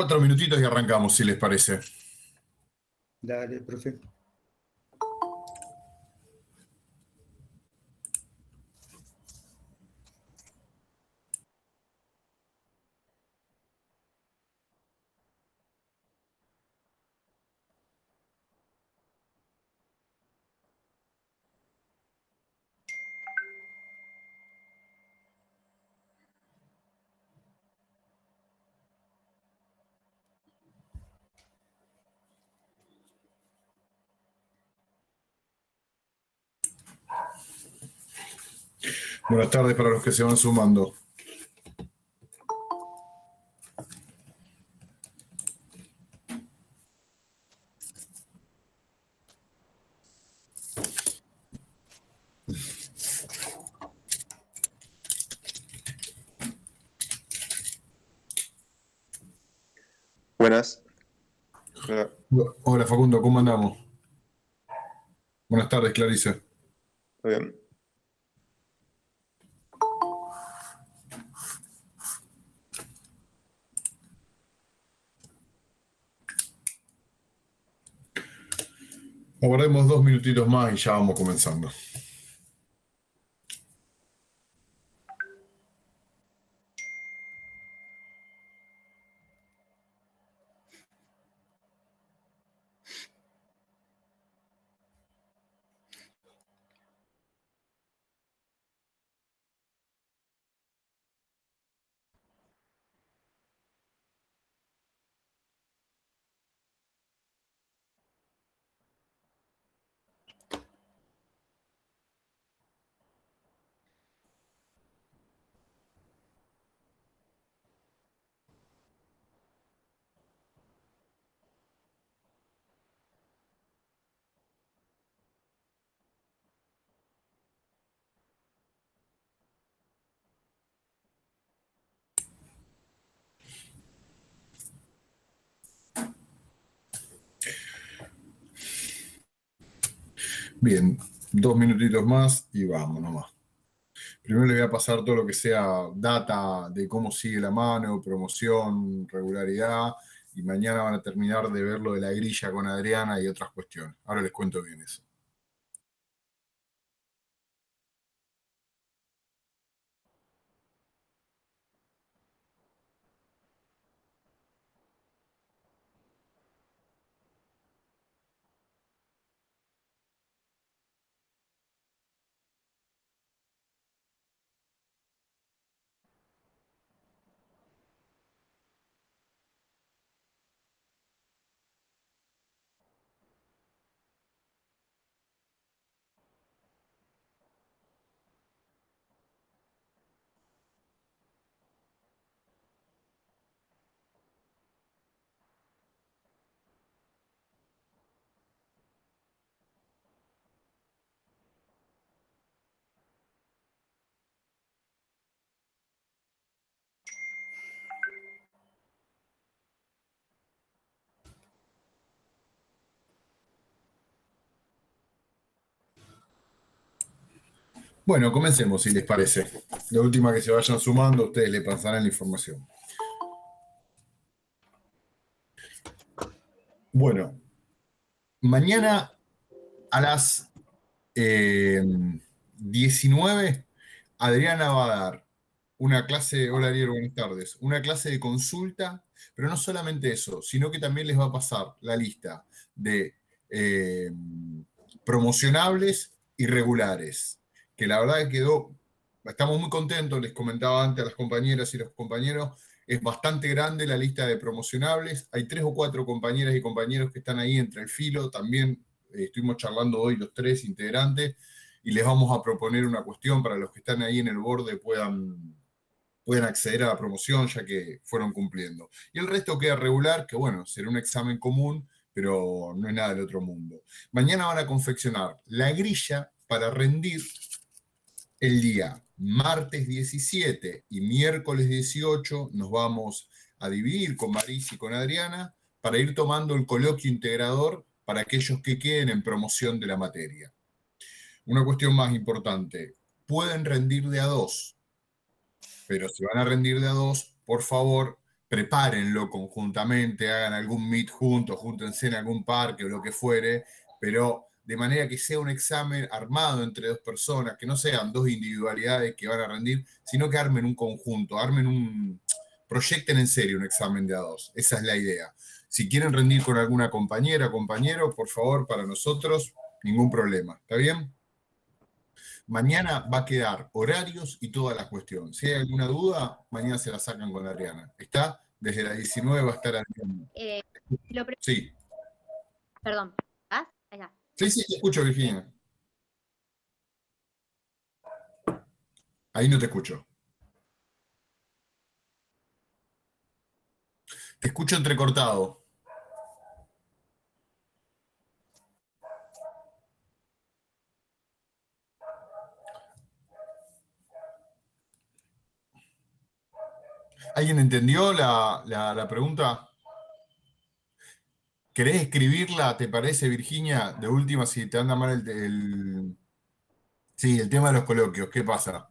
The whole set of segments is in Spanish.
cuatro minutitos y arrancamos, si les parece. Dale, profe. Buenas tardes para los que se van sumando. Buenas. Hola. Facundo, ¿cómo andamos? Buenas tardes, Clarice. Muy bien. Aguardemos dos minutitos más y ya vamos comenzando. Bien, dos minutitos más y vamos nomás. Primero le voy a pasar todo lo que sea data de cómo sigue la mano, promoción, regularidad, y mañana van a terminar de ver lo de la grilla con Adriana y otras cuestiones. Ahora les cuento bien eso. Bueno, comencemos si les parece. La última que se vayan sumando, ustedes le pasarán la información. Bueno, mañana a las 19, eh, Adriana va a dar una clase, hola Ariel, buenas tardes, una clase de consulta, pero no solamente eso, sino que también les va a pasar la lista de eh, promocionables y regulares que la verdad que quedó, estamos muy contentos, les comentaba antes a las compañeras y los compañeros, es bastante grande la lista de promocionables, hay tres o cuatro compañeras y compañeros que están ahí entre el filo, también eh, estuvimos charlando hoy los tres integrantes y les vamos a proponer una cuestión para los que están ahí en el borde puedan, puedan acceder a la promoción ya que fueron cumpliendo. Y el resto queda regular, que bueno, será un examen común, pero no es nada del otro mundo. Mañana van a confeccionar la grilla para rendir el día martes 17 y miércoles 18 nos vamos a dividir con Maris y con Adriana para ir tomando el coloquio integrador para aquellos que queden en promoción de la materia. Una cuestión más importante, pueden rendir de a dos, pero si van a rendir de a dos, por favor, prepárenlo conjuntamente, hagan algún meet juntos, júntense en algún parque o lo que fuere, pero de manera que sea un examen armado entre dos personas, que no sean dos individualidades que van a rendir, sino que armen un conjunto, armen un, proyecten en serio un examen de a dos. Esa es la idea. Si quieren rendir con alguna compañera, compañero, por favor, para nosotros, ningún problema. ¿Está bien? Mañana va a quedar horarios y toda la cuestión. Si hay alguna duda, mañana se la sacan con Adriana. ¿Está? Desde las 19 va a estar Adriana. Eh, Sí. Perdón. Sí, sí, te escucho, Virginia. Ahí no te escucho. Te escucho entrecortado. ¿Alguien entendió la, la- la pregunta? ¿Querés escribirla, te parece, Virginia? De última, si te anda mal el, Sí, el tema de los coloquios, ¿qué pasa?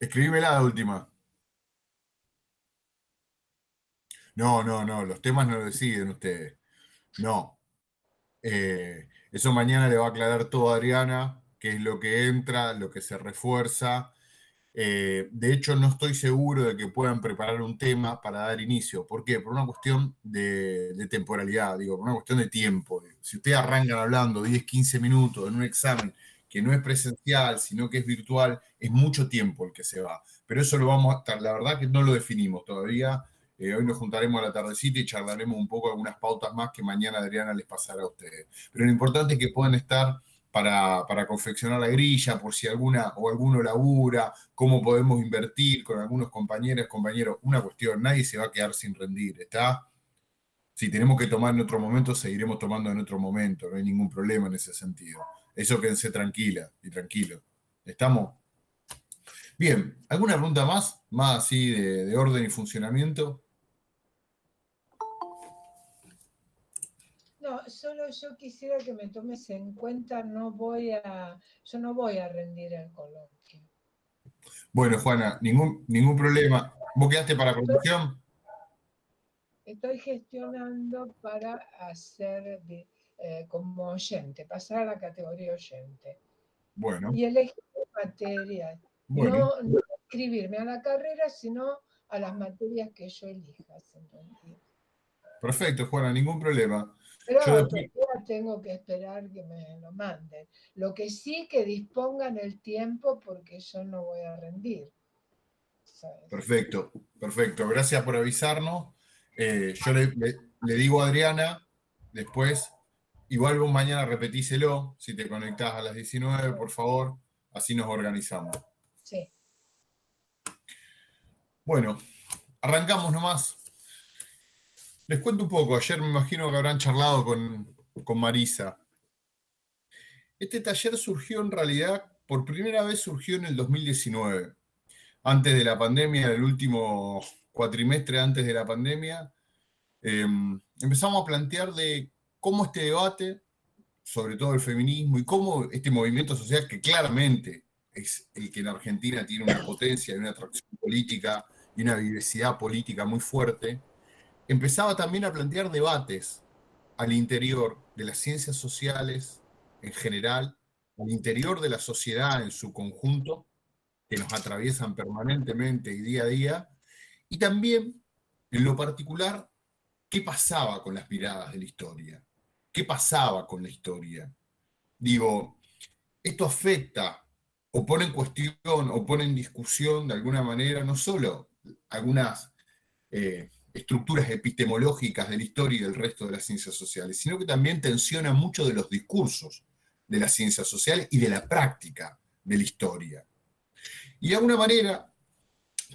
Escribímela de última. No, no, no, los temas no lo deciden ustedes. No. Eh, eso mañana le va a aclarar todo a Adriana, qué es lo que entra, lo que se refuerza. Eh, de hecho, no estoy seguro de que puedan preparar un tema para dar inicio. ¿Por qué? Por una cuestión de, temporalidad, digo, por una cuestión de tiempo. Si ustedes arrancan hablando 10, 15 minutos en un examen que no es presencial, sino que es virtual, es mucho tiempo el que se va. Pero eso lo vamos a estar, la verdad que no lo definimos todavía. Eh, hoy nos juntaremos a la tardecita y charlaremos un poco algunas pautas más que mañana Adriana les pasará a ustedes. Pero lo importante es que puedan estar para, para confeccionar la grilla, por si alguna o alguno labura, cómo podemos invertir con algunos compañeros, compañeros. Una cuestión, nadie se va a quedar sin rendir, ¿está? Si tenemos que tomar en otro momento, seguiremos tomando en otro momento, no hay ningún problema en ese sentido. Eso quédense tranquila y tranquilo. ¿Estamos? Bien, ¿alguna pregunta más? Más así de, de orden y funcionamiento. No, solo yo quisiera que me tomes en cuenta, no voy a, yo no voy a rendir el coloquio. Bueno, Juana, ningún, ningún problema. ¿Vos quedaste para producción? Estoy gestionando para hacer de- eh, como oyente, pasar a la categoría oyente. Bueno, Y elegir materias. bueno. No, no inscribirme a la carrera, sino a las materias que yo elija. Perfecto, Juana, ningún problema. Pero Yo tengo que esperar que me lo manden. Lo que sí que dispongan el tiempo porque yo no voy a rendir. ¿sabes? Perfecto, perfecto. Gracias por avisarnos. Eh, yo le, le- le digo a Adriana, después, igual vos mañana repetíselo, si te conectás a las 19, por favor, así nos organizamos. Sí. Bueno, arrancamos nomás. Les cuento un poco, ayer me imagino que habrán charlado con, con Marisa. Este taller surgió en realidad, por primera vez surgió en el 2019, antes de la pandemia, el último cuatrimestre antes de la pandemia, eh, empezamos a plantear de cómo este debate, sobre todo el feminismo, y cómo este movimiento social que claramente es el que en Argentina tiene una potencia y una atracción política y una diversidad política muy fuerte, empezaba también a plantear debates al interior de las ciencias sociales en general, al interior de la sociedad en su conjunto, que nos atraviesan permanentemente y día a día, y también, en lo particular, qué pasaba con las miradas de la historia, qué pasaba con la historia. Digo, esto afecta o pone en cuestión o pone en discusión de alguna manera no solo algunas eh, estructuras epistemológicas de la historia y del resto de las ciencias sociales, sino que también tensiona mucho de los discursos de las ciencias sociales y de la práctica de la historia. Y de alguna manera,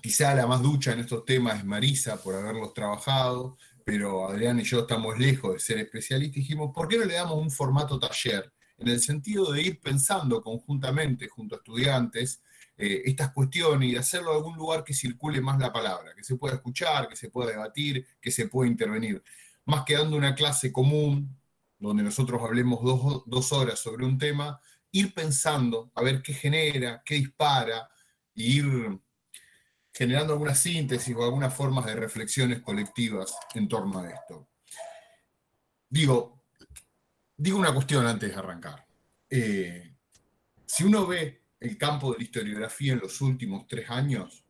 quizá la más ducha en estos temas es Marisa por haberlos trabajado, pero Adrián y yo estamos lejos de ser especialistas, dijimos, ¿por qué no le damos un formato taller? En el sentido de ir pensando conjuntamente junto a estudiantes eh, estas cuestiones y hacerlo en algún lugar que circule más la palabra, que se pueda escuchar, que se pueda debatir, que se pueda intervenir. Más que dando una clase común, donde nosotros hablemos dos, dos horas sobre un tema, ir pensando a ver qué genera, qué dispara, y ir generando alguna síntesis o algunas formas de reflexiones colectivas en torno a esto. Digo, digo una cuestión antes de arrancar. Eh, si uno ve el campo de la historiografía en los últimos tres años,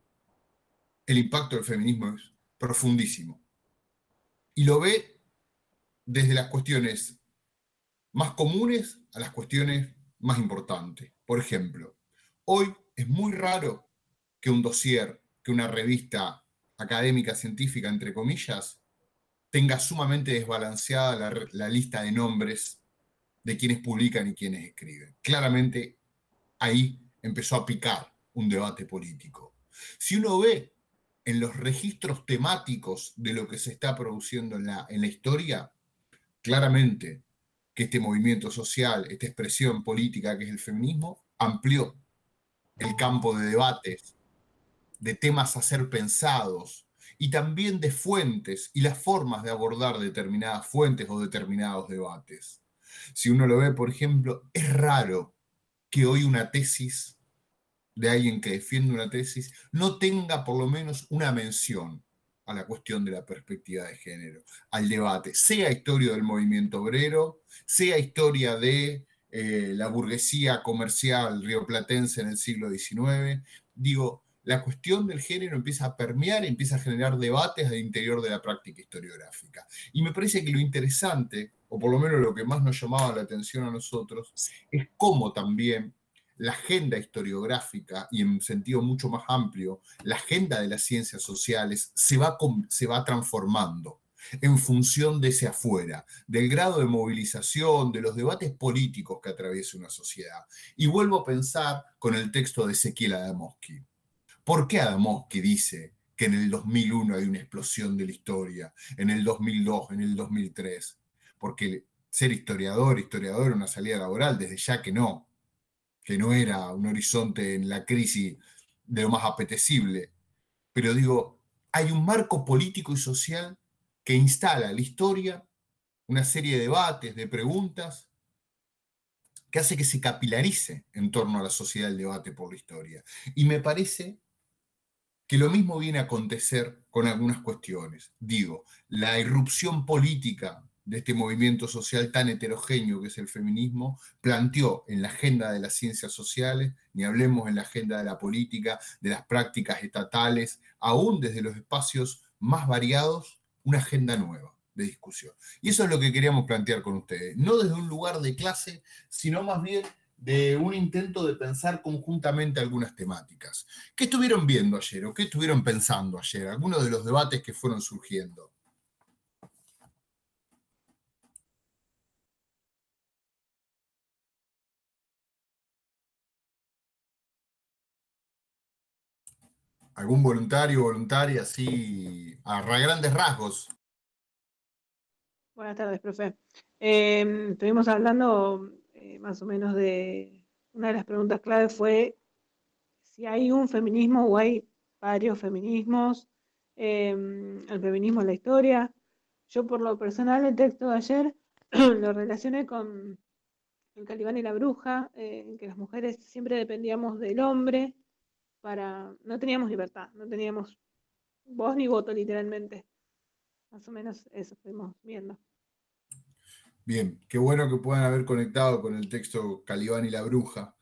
el impacto del feminismo es profundísimo. Y lo ve desde las cuestiones más comunes a las cuestiones más importantes. Por ejemplo, hoy es muy raro que un dossier, que una revista académica científica, entre comillas, tenga sumamente desbalanceada la, lista de nombres de quienes publican y quienes escriben. Claramente ahí empezó a picar un debate político. Si uno ve en los registros temáticos de lo que se está produciendo en la, historia, claramente que este movimiento social, esta expresión política que es el feminismo, amplió el campo de debates, de temas a ser pensados y también de fuentes y las formas de abordar determinadas fuentes o determinados debates. Si uno lo ve, por ejemplo, es raro que hoy una tesis de alguien que defiende una tesis no tenga por lo menos una mención a la cuestión de la perspectiva de género, al debate, sea historia del movimiento obrero, sea historia de eh, la burguesía comercial rioplatense en el siglo XIX. Digo, la cuestión del género empieza a permear empieza a generar debates al interior de la práctica historiográfica. Y me parece que lo interesante, o por lo menos lo que más nos llamaba la atención a nosotros, es cómo también la agenda historiográfica y en sentido mucho más amplio, la agenda de las ciencias sociales se va, se va transformando en función de ese afuera, del grado de movilización, de los debates políticos que atraviesa una sociedad. Y vuelvo a pensar con el texto de Ezequiel Adamowski. ¿Por qué Adamowski dice que en el 2001 hay una explosión de la historia, en el 2002, en el 2003? Porque ser historiador, historiador, una salida laboral, desde ya que no, que no era un horizonte en la crisis de lo más apetecible. Pero digo, hay un marco político y social que instala la historia, una serie de debates, de preguntas, que hace que se capilarice en torno a la sociedad el debate por la historia. Y me parece que lo mismo viene a acontecer con algunas cuestiones. Digo, la irrupción política de este movimiento social tan heterogéneo que es el feminismo, planteó en la agenda de las ciencias sociales, ni hablemos en la agenda de la política, de las prácticas estatales, aún desde los espacios más variados, una agenda nueva de discusión. Y eso es lo que queríamos plantear con ustedes, no desde un lugar de clase, sino más bien de un intento de pensar conjuntamente algunas temáticas. ¿Qué estuvieron viendo ayer o qué estuvieron pensando ayer? Algunos de los debates que fueron surgiendo. Algún voluntario voluntaria así a grandes rasgos. Buenas tardes, profe. Em, estuvimos hablando eh, más o menos de una de las preguntas clave fue si hay un feminismo o hay varios feminismos, em, el feminismo en la historia. Yo por lo personal el texto de ayer lo relacioné con el Calibán y la bruja, eh, en que las mujeres siempre dependíamos del hombre no teníamos libertad, no teníamos voz ni voto literalmente. Más o menos eso estuvimos viendo. Bien, qué bueno que puedan haber conectado con el texto Calibán y la bruja,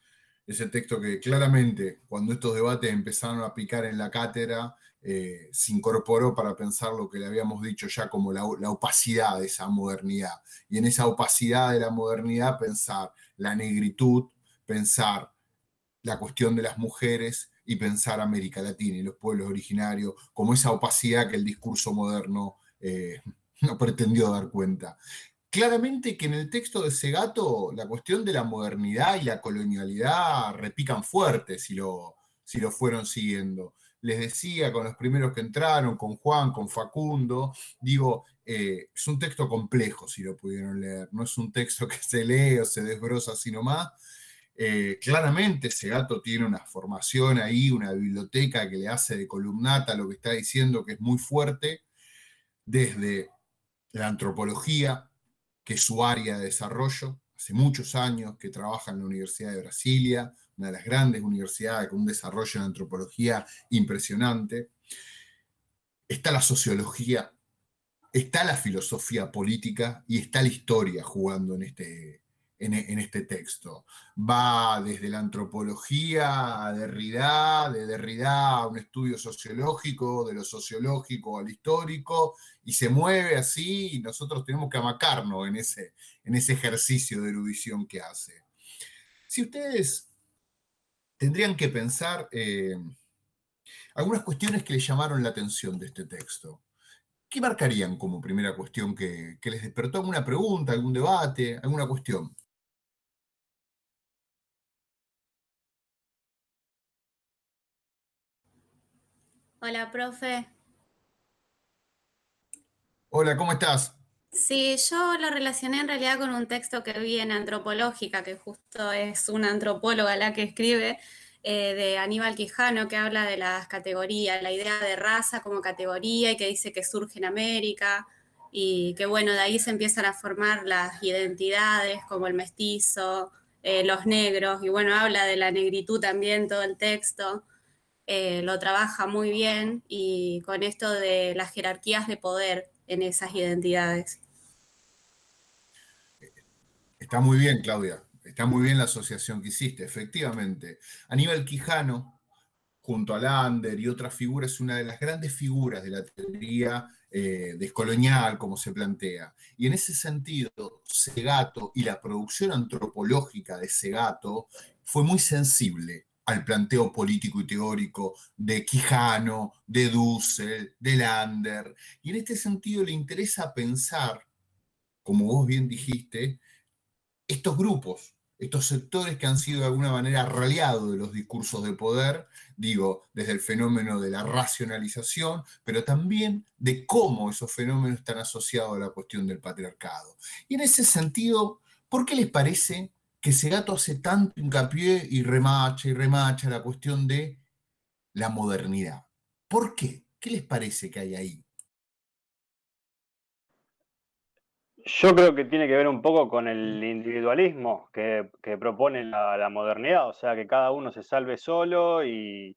ese texto que claramente cuando estos debates empezaron a picar en la cátedra, eh, se incorporó para pensar lo que le habíamos dicho ya como la, la, opacidad de esa modernidad. Y en esa opacidad de la modernidad pensar la negritud, pensar la cuestión de las mujeres y pensar América Latina y los pueblos originarios como esa opacidad que el discurso moderno eh, no pretendió dar cuenta. Claramente que en el texto de Segato la cuestión de la modernidad y la colonialidad repican fuerte si lo, si lo fueron siguiendo. Les decía con los primeros que entraron, con Juan, con Facundo, digo, eh, es un texto complejo si lo pudieron leer, no es un texto que se lee o se desbroza así nomás, eh, claramente ese gato tiene una formación ahí, una biblioteca que le hace de columnata lo que está diciendo que es muy fuerte, desde la antropología, que es su área de desarrollo, hace muchos años que trabaja en la Universidad de Brasilia, una de las grandes universidades con un desarrollo en antropología impresionante. Está la sociología, está la filosofía política y está la historia jugando en este, en, este texto. Va desde la antropología a Derrida, de Derrida a un estudio sociológico, de lo sociológico al histórico, y se mueve así y nosotros tenemos que amacarnos en ese, en ese ejercicio de erudición que hace. Si ustedes tendrían que pensar eh, algunas cuestiones que les llamaron la atención de este texto, ¿qué marcarían como primera cuestión que, que les despertó alguna pregunta, algún debate, alguna cuestión? Hola, profe. Hola, ¿cómo estás? Sí, yo lo relacioné en realidad con un texto que vi en Antropológica, que justo es una antropóloga la que escribe, eh, de Aníbal Quijano, que habla de las categorías, la idea de raza como categoría y que dice que surge en América y que bueno, de ahí se empiezan a formar las identidades como el mestizo, eh, los negros, y bueno, habla de la negritud también todo el texto. Eh, lo trabaja muy bien y con esto de las jerarquías de poder en esas identidades. Está muy bien, Claudia. Está muy bien la asociación que hiciste, efectivamente. Aníbal Quijano, junto a Lander y otras figuras, es una de las grandes figuras de la teoría eh, descolonial, como se plantea. Y en ese sentido, Segato y la producción antropológica de Segato fue muy sensible al planteo político y teórico de Quijano, de Dussel, de Lander. Y en este sentido le interesa pensar, como vos bien dijiste, estos grupos, estos sectores que han sido de alguna manera raleados de los discursos de poder, digo, desde el fenómeno de la racionalización, pero también de cómo esos fenómenos están asociados a la cuestión del patriarcado. Y en ese sentido, ¿por qué les parece que Segato hace tanto hincapié y remacha y remacha la cuestión de la modernidad? ¿Por qué? ¿Qué les parece que hay ahí? Yo creo que tiene que ver un poco con el individualismo que, que propone la, la, modernidad, o sea, que cada uno se salve solo y,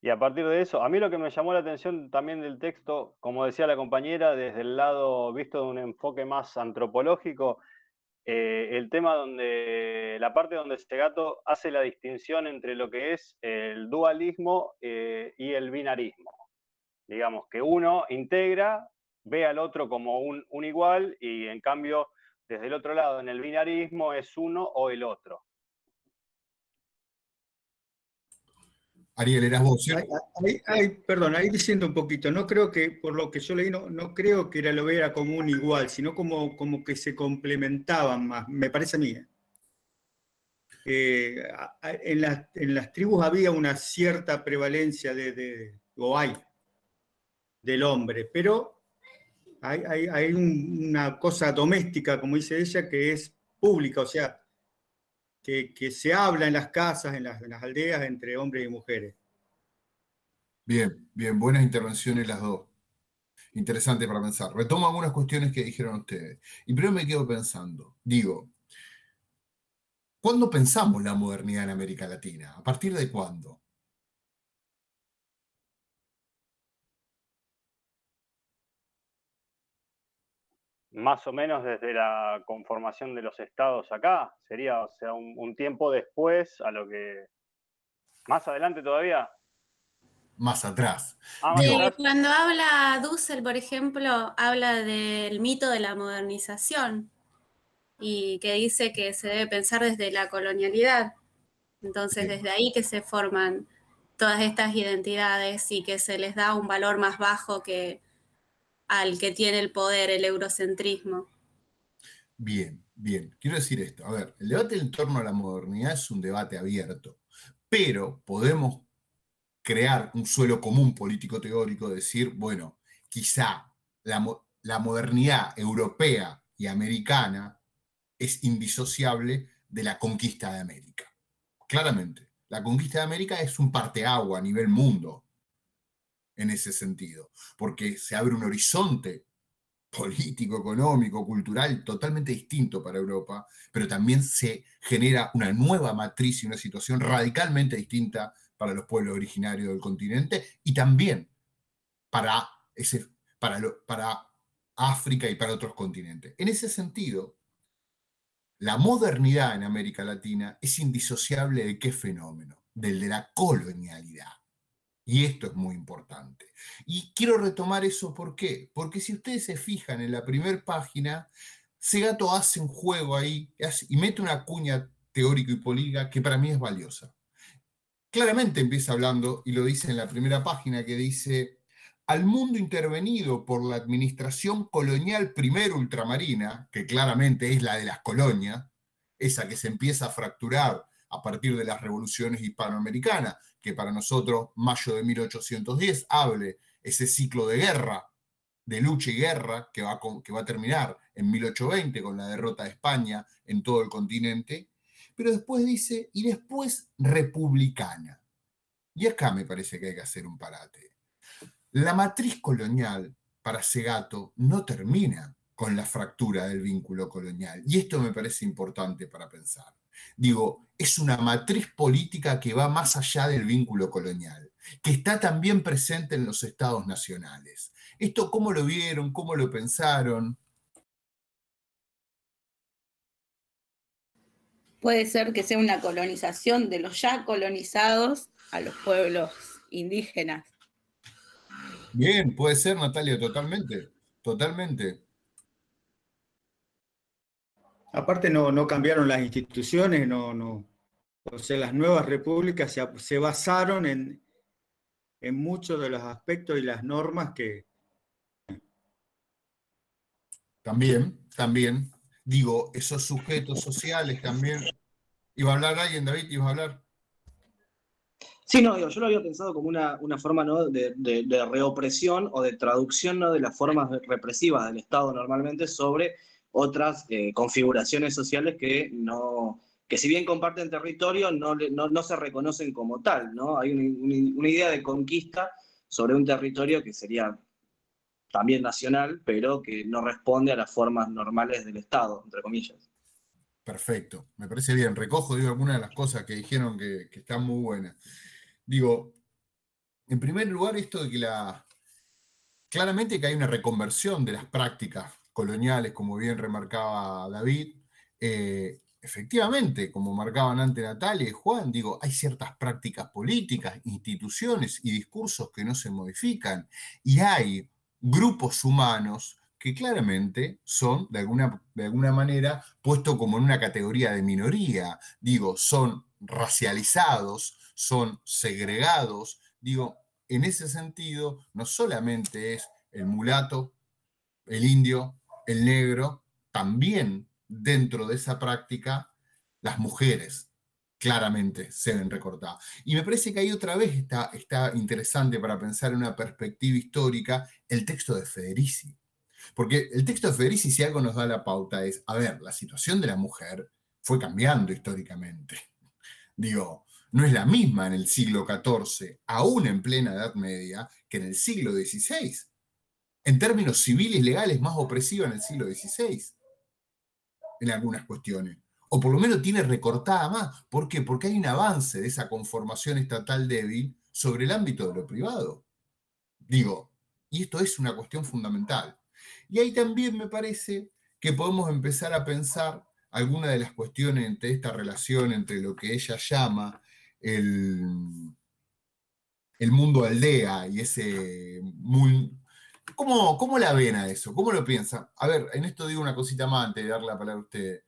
y, a partir de eso, a mí lo que me llamó la atención también del texto, como decía la compañera, desde el lado visto de un enfoque más antropológico, eh, el tema donde, la parte donde este gato hace la distinción entre lo que es el dualismo eh, y el binarismo. Digamos que uno integra ve al otro como un, un, igual y en cambio desde el otro lado en el binarismo es uno o el otro. Ariel, eras vos, ahí, perdón, ahí diciendo un poquito, no creo que, por lo que yo leí, no, no creo que era, lo viera como un igual, sino como, como que se complementaban más, me parece a mí. Eh, en, las, en, las, tribus había una cierta prevalencia de, de o hay, del hombre, pero hay, hay, hay un, una cosa doméstica, como dice ella, que es pública, o sea, que, se habla en las casas, en las, en las, aldeas, entre hombres y mujeres. Bien, bien, buenas intervenciones las dos. Interesante para pensar. Retomo algunas cuestiones que dijeron ustedes. Y primero me quedo pensando, digo, ¿cuándo pensamos la modernidad en América Latina? ¿A partir de cuándo? Más o menos desde la conformación de los estados acá, sería, o sea, un, un, tiempo después a lo que... Más adelante todavía. Más atrás. Ah, atrás. Cuando habla Dussel, por ejemplo, habla del mito de la modernización y que dice que se debe pensar desde la colonialidad. Entonces, sí. desde ahí que se forman todas estas identidades y que se les da un valor más bajo que, que tiene el poder, el eurocentrismo. Bien, bien. Quiero decir esto. A ver, el debate en torno a la modernidad es un debate abierto, pero podemos crear un suelo común político teórico, decir, bueno, quizá la, la modernidad europea y americana es indisociable de la conquista de América. Claramente, la conquista de América es un parteagua a nivel mundo en ese sentido, porque se abre un horizonte político, económico, cultural totalmente distinto para Europa, pero también se genera una nueva matriz y una situación radicalmente distinta para los pueblos originarios del continente y también para, ese, para, para África y para otros continentes. En ese sentido, la modernidad en América Latina es indisociable de qué fenómeno, del de la colonialidad. Y esto es muy importante. Y quiero retomar eso, ¿por qué? Porque si ustedes se fijan en la primera página, Segato hace un juego ahí y mete una cuña teórico y política que para mí es valiosa. Claramente empieza hablando, y lo dice en la primera página, que dice, al mundo intervenido por la administración colonial primero ultramarina, que claramente es la de las colonias, esa que se empieza a fracturar a partir de las revoluciones hispanoamericanas, que para nosotros mayo de 1810 hable ese ciclo de guerra, de lucha y guerra, que va, que va a terminar en 1820 con la derrota de España en todo el continente, pero después dice, y después republicana. Y acá me parece que hay que hacer un parate. La matriz colonial para Segato no termina con la fractura del vínculo colonial. Y esto me parece importante para pensar. Digo, es una matriz política que va más allá del vínculo colonial, que está también presente en los estados nacionales. ¿Esto cómo lo vieron? ¿Cómo lo pensaron? Puede ser que sea una colonización de los ya colonizados a los pueblos indígenas. Bien, puede ser, Natalia, totalmente, totalmente. Aparte no, no cambiaron las instituciones, no, no. O sea, las nuevas repúblicas se, se basaron en, en muchos de los aspectos y las normas que... También, también. Digo, esos sujetos sociales también. ¿Iba a hablar alguien, David? ¿Iba a hablar? Sí, no, yo lo había pensado como una, forma de, reopresión o de traducción ¿no? de las formas represivas del Estado normalmente sobre otras eh, configuraciones sociales que no que si bien comparten territorio no, no, se reconocen como tal, ¿no? Hay una, idea de conquista sobre un territorio que sería también nacional, pero que no responde a las formas normales del Estado, entre comillas. Perfecto, me parece bien. Recojo digo, algunas de las cosas que dijeron que, que están muy buenas. Digo, en primer lugar, esto de que la. Claramente que hay una reconversión de las prácticas coloniales, como bien remarcaba David. Eh, efectivamente, como marcaban antes Natalia y Juan, digo, hay ciertas prácticas políticas, instituciones y discursos que no se modifican. Y hay grupos humanos que claramente son, de alguna, de alguna manera, puestos como en una categoría de minoría. Digo, son racializados, son segregados. Digo, en ese sentido, no solamente es el mulato, el indio, el negro, también dentro de esa práctica, las mujeres claramente se ven recortadas. Y me parece que ahí otra vez está, está interesante para pensar en una perspectiva histórica el texto de Federici. Porque el texto de Federici, si algo nos da la pauta, es, a ver, la situación de la mujer fue cambiando históricamente. Digo, no es la misma en el siglo XIV, aún en plena Edad Media, que en el siglo XVI. En términos civiles legales, más opresiva en el siglo XVI, en algunas cuestiones. O por lo menos tiene recortada más. ¿Por qué? Porque hay un avance de esa conformación estatal débil sobre el ámbito de lo privado. Digo, y esto es una cuestión fundamental. Y ahí también me parece que podemos empezar a pensar algunas de las cuestiones entre esta relación entre lo que ella llama el, el mundo aldea y ese... Muy, ¿cómo, ¿Cómo la ven a eso? ¿Cómo lo piensan? A ver, en esto digo una cosita más antes de darle la palabra a usted.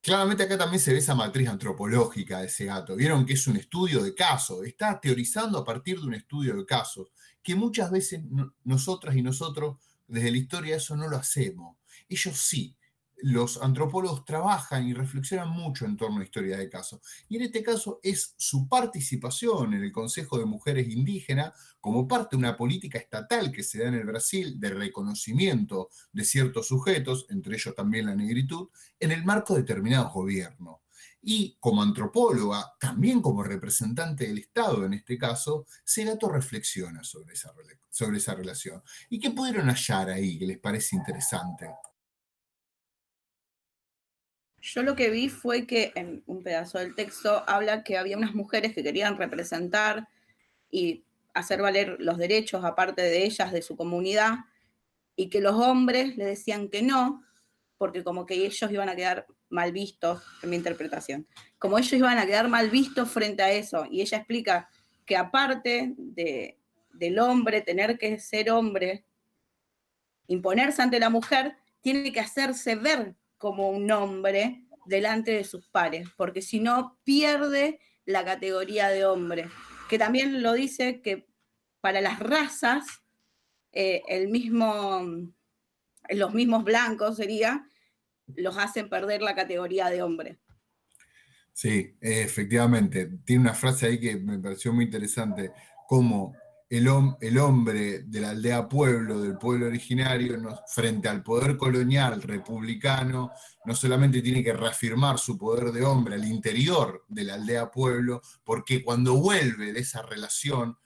Claramente acá también se ve esa matriz antropológica de ese gato. Vieron que es un estudio de casos, está teorizando a partir de un estudio de casos, que muchas veces nosotras y nosotros desde la historia eso no lo hacemos. Ellos sí, los antropólogos trabajan y reflexionan mucho en torno a historias de casos. Y en este caso es su participación en el Consejo de Mujeres Indígenas como parte de una política estatal que se da en el Brasil de reconocimiento de ciertos sujetos, entre ellos también la negritud, en el marco de determinados gobiernos. Y como antropóloga, también como representante del Estado en este caso, Segato reflexiona sobre esa, sobre esa relación. ¿Y qué pudieron hallar ahí que les parece interesante? Yo lo que vi fue que en un pedazo del texto habla que había unas mujeres que querían representar y hacer valer los derechos aparte de ellas, de su comunidad, y que los hombres le decían que no, porque como que ellos iban a quedar mal vistos, en mi interpretación, como ellos iban a quedar mal vistos frente a eso. Y ella explica que aparte de, del hombre tener que ser hombre, imponerse ante la mujer, tiene que hacerse ver como un hombre delante de sus pares, porque si no pierde la categoría de hombre, que también lo dice que para las razas, eh, el mismo, los mismos blancos sería, los hacen perder la categoría de hombre. Sí, efectivamente. Tiene una frase ahí que me pareció muy interesante, como el, hombre de la aldea pueblo, del pueblo originario, frente al poder colonial republicano, no solamente tiene que reafirmar su poder de hombre al interior de la aldea pueblo, porque cuando vuelve de esa relación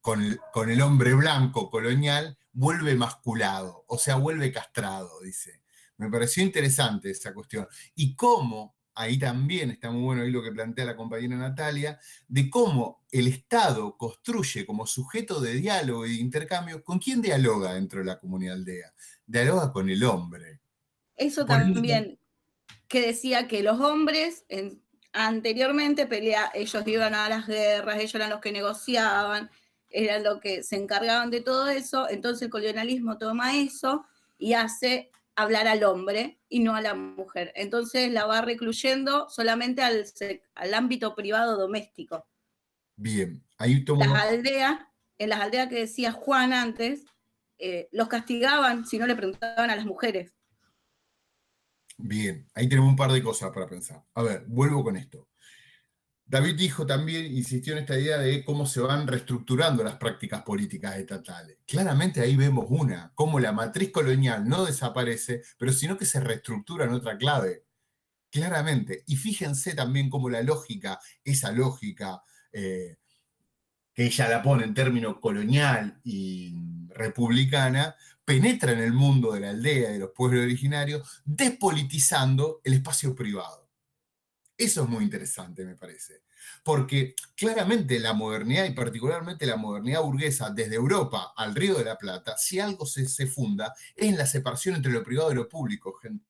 con el, con el hombre blanco colonial, vuelve masculado, o sea, vuelve castrado, dice. Me pareció interesante esa cuestión. Y cómo ahí también está muy bueno ahí lo que plantea la compañera Natalia, de cómo el Estado construye como sujeto de diálogo y de intercambio, ¿con quién dialoga dentro de la comunidad aldea? Dialoga con el hombre. Eso también, que decía que los hombres anteriormente pelea, ellos iban a las guerras, ellos eran los que negociaban, eran los que se encargaban de todo eso, entonces el colonialismo toma eso y hace hablar al hombre y no a la mujer. Entonces la va recluyendo solamente al, al ámbito privado doméstico. Bien, ahí tomo... Las aldeas, en las aldeas que decía Juan antes, eh, los castigaban si no le preguntaban a las mujeres. Bien, ahí tenemos un par de cosas para pensar. A ver, vuelvo con esto. David dijo también, insistió en esta idea de cómo se van reestructurando las prácticas políticas estatales. Claramente ahí vemos una, cómo la matriz colonial no desaparece, pero sino que se reestructura en otra clave. Claramente. Y fíjense también cómo la lógica, esa lógica eh, que ella la pone en términos colonial y republicana, penetra en el mundo de la aldea, de los pueblos originarios, despolitizando el espacio privado. Eso es muy interesante, me parece. Porque claramente la modernidad, y particularmente la modernidad burguesa, desde Europa al Río de la Plata, si algo se, se funda, es en la separación entre lo privado y lo público, gente.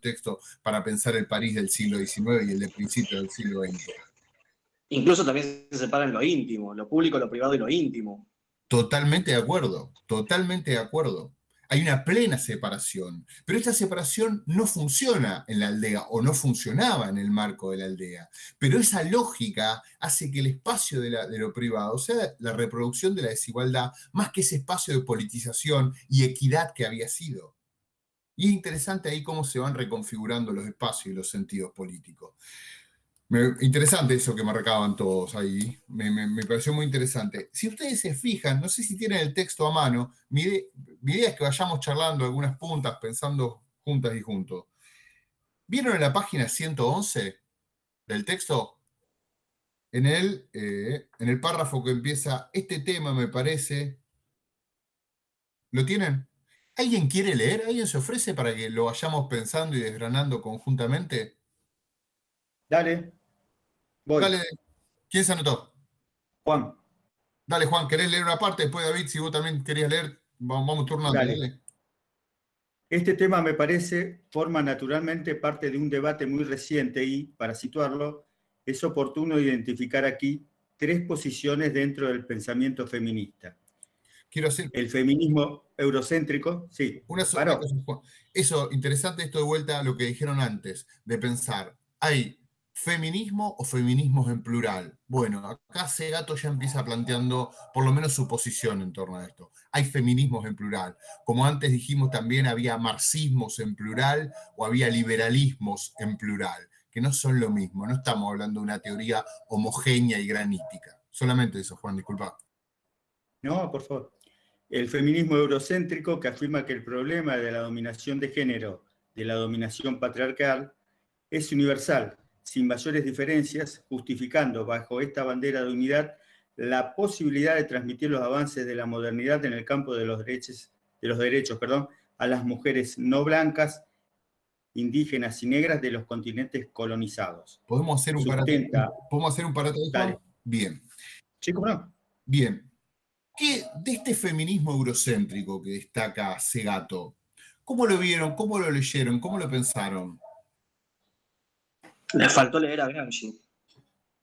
texto para pensar el París del siglo XIX y el de principio del siglo XX. Incluso también se separa en lo íntimo, lo público, lo privado y lo íntimo. Totalmente de acuerdo, totalmente de acuerdo. Hay una plena separación, pero esta separación no funciona en la aldea o no funcionaba en el marco de la aldea. Pero esa lógica hace que el espacio de, lo privado sea la reproducción de la desigualdad más que ese espacio de politización y equidad que había sido. Y es interesante ahí cómo se van reconfigurando los espacios y los sentidos políticos interesante eso que marcaban todos ahí, me, pareció muy interesante. Si ustedes se fijan, no sé si tienen el texto a mano, mi, idea es que vayamos charlando algunas puntas, pensando juntas y juntos. ¿Vieron en la página 111 del texto? Eh, en el párrafo que empieza, este tema me parece... ¿Lo tienen? ¿Alguien quiere leer? ¿Alguien se ofrece para que lo vayamos pensando y desgranando conjuntamente? Dale. Dale, ¿quién se anotó? Juan. Dale, Juan, ¿querés leer una parte? Después, David, si vos también querías leer, vamos, turnando. Dale. Este tema me parece forma naturalmente parte de un debate muy reciente y, para situarlo, es oportuno identificar aquí tres posiciones dentro del pensamiento feminista. Quiero hacer... El feminismo eurocéntrico, sí. Una sola cosa, Juan. Eso, interesante esto de vuelta a lo que dijeron antes, de pensar, hay ¿Feminismo o feminismos en plural? Bueno, acá Segato ya empieza planteando por lo menos su posición en torno a esto. Hay feminismos en plural. Como antes dijimos, también había marxismos en plural o había liberalismos en plural, que no son lo mismo. No estamos hablando de una teoría homogénea y granítica. Solamente eso, Juan, disculpa. No, por favor. El feminismo eurocéntrico que afirma que el problema de la dominación de género, de la dominación patriarcal, es universal, sin mayores diferencias, justificando bajo esta bandera de unidad la posibilidad de transmitir los avances de la modernidad en el campo de los derechos, de los derechos perdón, a las mujeres no blancas, indígenas y negras de los continentes colonizados. ¿Podemos hacer un Sustenta- parate- ¿Podemos hacer un parate. Bien. ¿cómo no? Bien. ¿Qué, de este feminismo eurocéntrico que destaca Segato, ¿cómo lo vieron? ¿Cómo lo leyeron? ¿Cómo lo pensaron? Le faltó leer a Gramsci.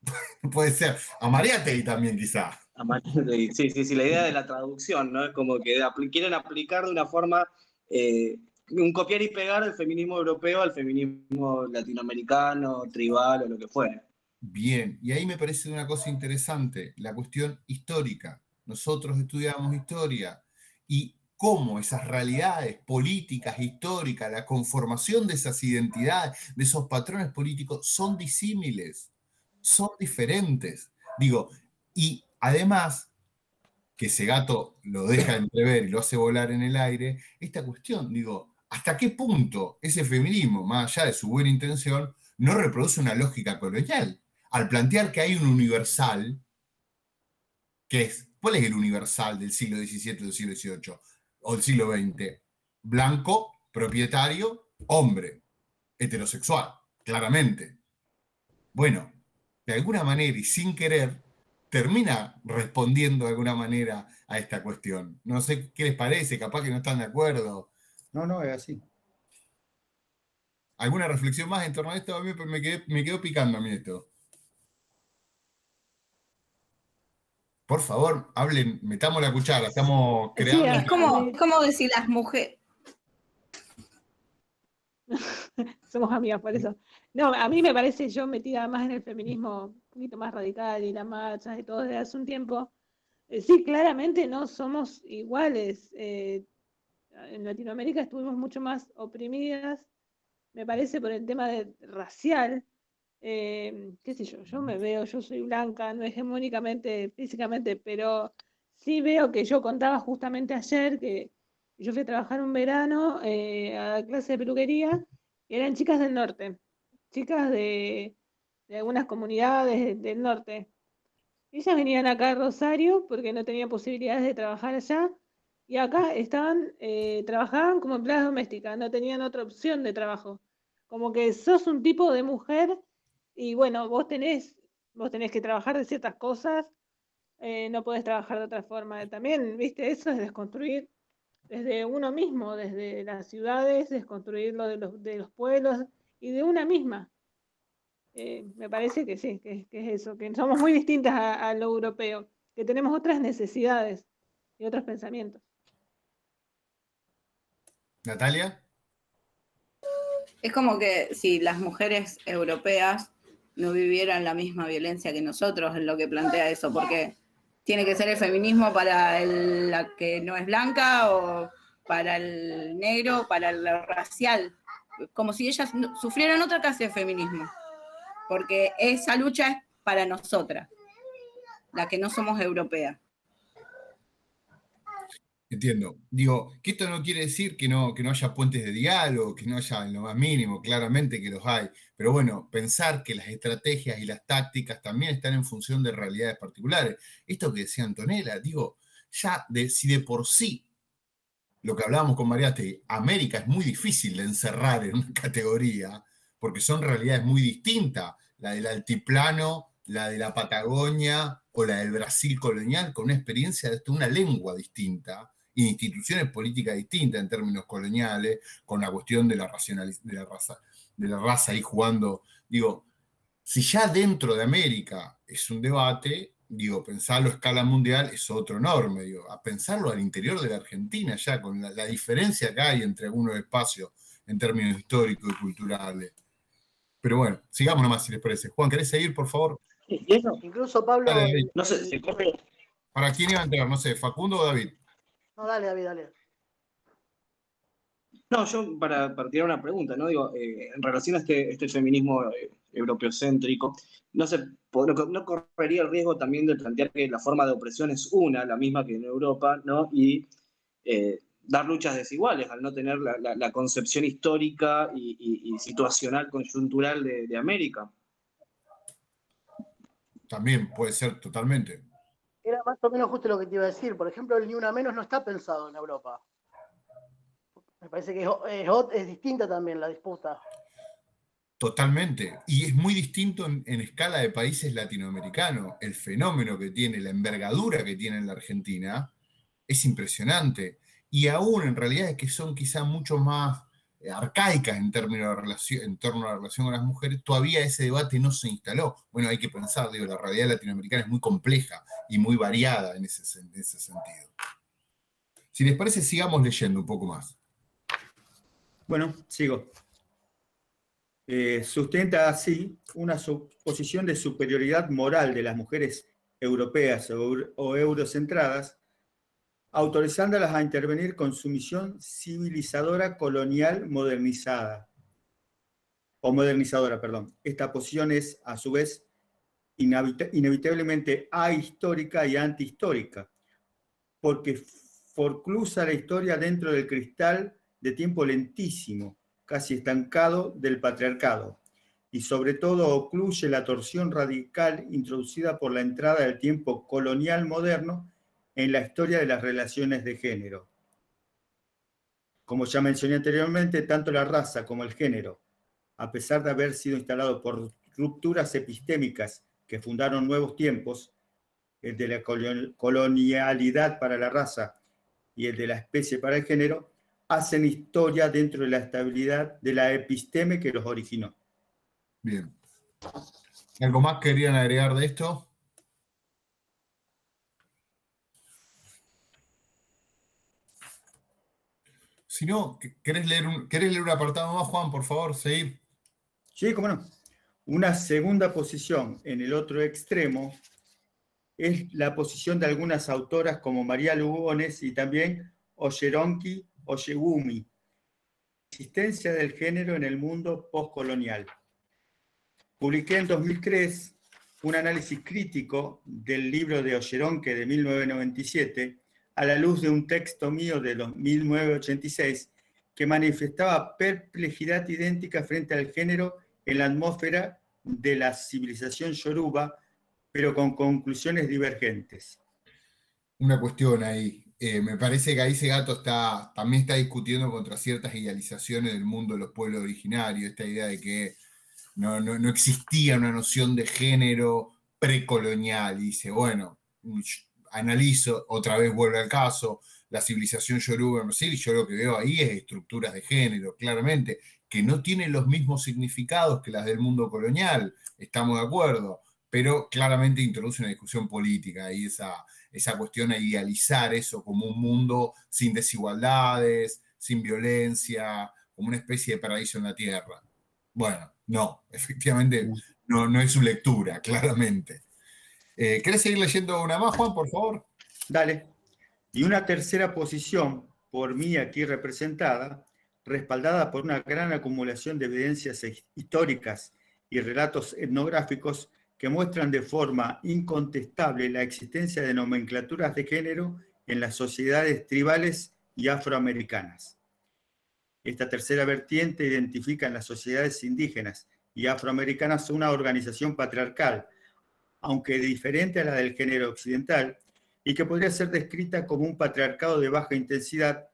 Puede ser. A Mariátegui también, quizá. A Mariátegui. Sí, sí, sí, la idea de la traducción, ¿no? Es como que quieren aplicar de una forma, eh, un copiar y pegar el feminismo europeo al feminismo latinoamericano, tribal o lo que fuera. Bien, y ahí me parece una cosa interesante, la cuestión histórica. Nosotros estudiamos historia y cómo esas realidades políticas, históricas, la conformación de esas identidades, de esos patrones políticos, son disímiles, son diferentes. Digo, y además, que Segato lo deja entrever y lo hace volar en el aire, esta cuestión, digo, ¿hasta qué punto ese feminismo, más allá de su buena intención, no reproduce una lógica colonial? Al plantear que hay un universal, ¿cuál es el universal del siglo XVII, del siglo XVIII o del siglo XX? Blanco, propietario, hombre, heterosexual, claramente. Bueno, de alguna manera y sin querer, termina respondiendo de alguna manera a esta cuestión. No sé qué les parece, capaz que no están de acuerdo. No, no, es así. ¿Alguna reflexión más en torno a esto? A mí me, quedó picando a mí esto. Por favor, hablen, metamos la cuchara, estamos Sí, creando... ah, Es como, como decir las mujeres. Somos amigas por eso. No, a mí me parece, yo metida más en el feminismo un poquito más radical y las marchas y todo desde hace un tiempo. eh, sí, claramente no somos iguales. eh, en Latinoamérica estuvimos mucho más oprimidas, me parece, por el tema de racial. Eh, qué sé yo, yo me veo, yo soy blanca, no hegemónicamente, físicamente, pero sí veo que yo contaba justamente ayer que yo fui a trabajar un verano eh, a clase de peluquería y eran chicas del norte, chicas de, de algunas comunidades de- del norte. Ellas venían acá a Rosario porque no tenían posibilidades de trabajar allá y acá estaban, eh, trabajaban como empleadas domésticas, no tenían otra opción de trabajo. Como que sos un tipo de mujer y bueno, vos tenés, vos tenés que trabajar de ciertas cosas, eh, no podés trabajar de otra forma. También, viste, eso es desconstruir desde uno mismo, desde las ciudades, desconstruir lo de los, de los pueblos y de una misma. Eh, me parece que sí, que, que es eso, que somos muy distintas a, a lo europeo, que tenemos otras necesidades y otros pensamientos. Natalia, Es como que si las mujeres europeas no vivieran la misma violencia que nosotros, es lo que plantea eso, porque tiene que ser el feminismo para la que no es blanca o para el negro, para el racial, como si ellas sufrieran otra clase de feminismo, porque esa lucha es para nosotras, la que no somos europeas. Entiendo. Digo, que esto no quiere decir que no, que no haya puentes de diálogo, que no haya lo más mínimo, claramente que los hay. Pero bueno, pensar que las estrategias y las tácticas también están en función de realidades particulares. Esto que decía Antonella, digo, ya de, si de por sí lo que hablábamos con Mariate, América es muy difícil de encerrar en una categoría, porque son realidades muy distintas, la del altiplano, la de la Patagonia o la del Brasil colonial, con una experiencia de una lengua distinta, instituciones políticas distintas en términos coloniales, con la cuestión de la, de la raza, de la raza ahí jugando. Digo, si ya dentro de América es un debate, digo, pensarlo a escala mundial es otro enorme, digo, a pensarlo al interior de la Argentina, ya con la, la diferencia que hay entre algunos espacios en términos históricos y culturales. Pero bueno, sigamos nomás si les parece. Juan, ¿querés seguir, por favor? Eso, Incluso Pablo. Dale, no sé, corre. ¿Para quién iba a entrar? No sé, Facundo o David. No, dale, David, dale. No, yo para, para tirar una pregunta, ¿no? Digo, eh, en relación a este, este feminismo eh, europeocéntrico, no, se, no correría el riesgo también de plantear que la forma de opresión es una, la misma que en Europa, ¿no? y eh, dar luchas desiguales al no tener la, concepción histórica y, situacional, coyuntural de, América. También puede ser totalmente. Era más o menos justo lo que te iba a decir. Por ejemplo, el Ni Una Menos no está pensado en Europa. Me parece que es, es distinta también la disputa. Totalmente. Y es muy distinto en, escala de países latinoamericanos. El fenómeno que tiene, la envergadura que tiene en la Argentina, es impresionante. Y aún en realidad es que son quizá mucho más eh, arcaicas en, términos de relación, en torno a la relación con las mujeres, todavía ese debate no se instaló. Bueno, hay que pensar, digo, la realidad latinoamericana es muy compleja y muy variada en ese, en ese sentido. Si les parece, sigamos leyendo un poco más. Bueno, sigo. Eh, sustenta así una posición de superioridad moral de las mujeres europeas o, eurocentradas, autorizándolas a intervenir con su misión civilizadora colonial modernizada, o modernizadora, perdón. Esta posición es, a su vez, inevitablemente ahistórica y antihistórica, porque forclusa la historia dentro del cristal de tiempo lentísimo, casi estancado del patriarcado, y sobre todo ocluye la torsión radical introducida por la entrada del tiempo colonial moderno en la historia de las relaciones de género. Como ya mencioné anteriormente, tanto la raza como el género, a pesar de haber sido instalados por rupturas epistémicas que fundaron nuevos tiempos, el de la colonialidad para la raza y el de la especie para el género, hacen historia dentro de la estabilidad de la episteme que los originó. Bien. ¿Algo más querían agregar de esto? Si no, ¿querés leer, un, leer un apartado más, Juan, por favor? Seguir. Sí, cómo no. Una segunda posición en el otro extremo es la posición de algunas autoras como María Lugones y también Oyeronki Oyegumi, existencia del género en el mundo postcolonial. Publiqué en 2003 un análisis crítico del libro de Oyeronke de 1997 a la luz de un texto mío de 1986 que manifestaba perplejidad idéntica frente al género en la atmósfera de la civilización yoruba, pero con conclusiones divergentes. Una cuestión ahí. Eh, me parece que ahí ese gato está, también está discutiendo contra ciertas idealizaciones del mundo de los pueblos originarios, esta idea de que no, existía una noción de género precolonial. Y dice, bueno, analizo, otra vez vuelve al caso, la civilización yoruba en Brasil, y yo lo que veo ahí es estructuras de género, claramente, que no tienen los mismos significados que las del mundo colonial, estamos de acuerdo, pero claramente introduce una discusión política y esa, esa cuestión a idealizar eso como un mundo sin desigualdades, sin violencia, como una especie de paraíso en la tierra. Bueno, no, efectivamente no, no es su lectura, claramente. Eh, ¿Querés seguir leyendo una más, Juan, por favor? Dale. Y una tercera posición, por mí aquí representada, respaldada por una gran acumulación de evidencias históricas y relatos etnográficos, que muestran de forma incontestable la existencia de nomenclaturas de género en las sociedades tribales y afroamericanas. Esta tercera vertiente identifica en las sociedades indígenas y afroamericanas una organización patriarcal, aunque diferente a la del género occidental, y que podría ser descrita como un patriarcado de baja intensidad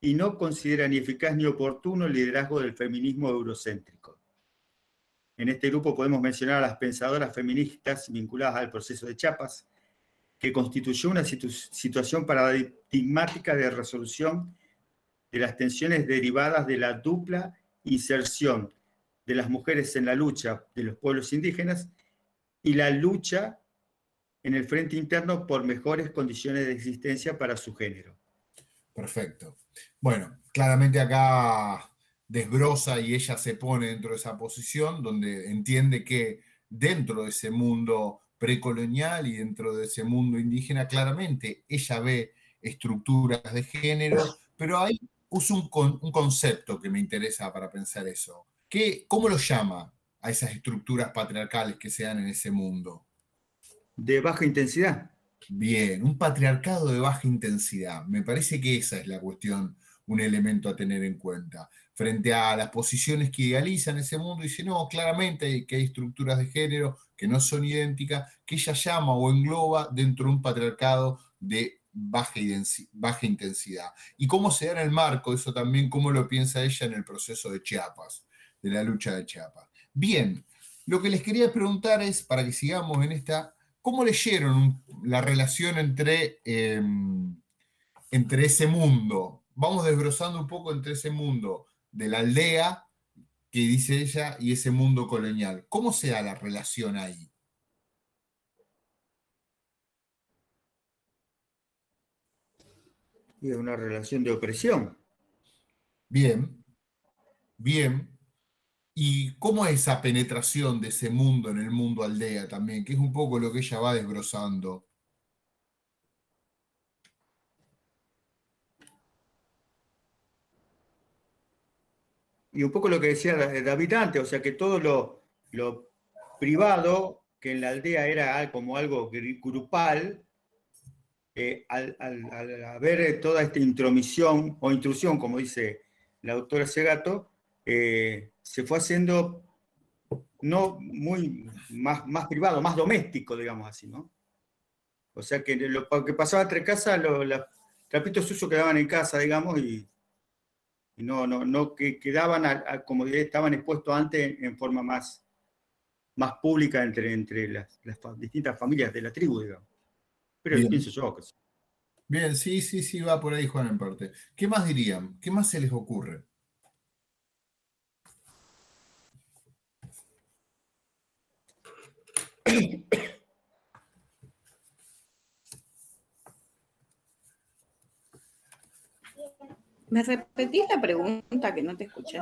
y no considera ni eficaz ni oportuno el liderazgo del feminismo eurocéntrico. En este grupo podemos mencionar a las pensadoras feministas vinculadas al proceso de Chiapas, que constituyó una situación paradigmática de resolución de las tensiones derivadas de la dupla inserción de las mujeres en la lucha de los pueblos indígenas y la lucha en el frente interno por mejores condiciones de existencia para su género. Perfecto. Bueno, claramente acá desbroza y ella se pone dentro de esa posición donde entiende que dentro de ese mundo precolonial y dentro de ese mundo indígena, claramente ella ve estructuras de género, pero ahí usa un, concepto que me interesa para pensar eso. ¿Qué, ¿Cómo lo llama? A esas estructuras patriarcales que se dan en ese mundo? De baja intensidad. Bien, un patriarcado de baja intensidad. Me parece que esa es la cuestión, un elemento a tener en cuenta. Frente a las posiciones que idealizan ese mundo, dice, no, claramente que hay estructuras de género que no son idénticas, que ella llama o engloba dentro de un patriarcado de baja, baja intensidad. ¿Y cómo se da en el marco? Eso también, cómo lo piensa ella en el proceso de Chiapas, de la lucha de Chiapas. Bien, lo que les quería preguntar es, para que sigamos en esta, ¿cómo leyeron la relación entre, em, entre ese mundo? Vamos desbrozando un poco entre ese mundo de la aldea, que dice ella, y ese mundo colonial. ¿Cómo se da la relación ahí? Y es una relación de opresión. Bien, bien. ¿Y cómo es esa penetración de ese mundo en el mundo aldea también? Que es un poco lo que ella va desbrozando. Y un poco lo que decía David antes, o sea que todo lo, lo privado, que en la aldea era como algo grupal, eh, al, al, ver toda esta intromisión o intrusión, como dice la doctora Segato, eh, se fue haciendo no muy más, más privado, más doméstico, digamos así, ¿no? O sea que lo que pasaba entre casas, los, trapitos sucios quedaban en casa, digamos, y, no, no, no que quedaban, a, como estaban expuestos antes en forma más, más pública entre, entre las, las distintas familias de la tribu, digamos. Pero Bien. pienso yo que sí. Bien, sí, sí, sí, va por ahí Juan en parte. ¿Qué más dirían? ¿Qué más se les ocurre? ¿Me repetís la pregunta que no te escuché?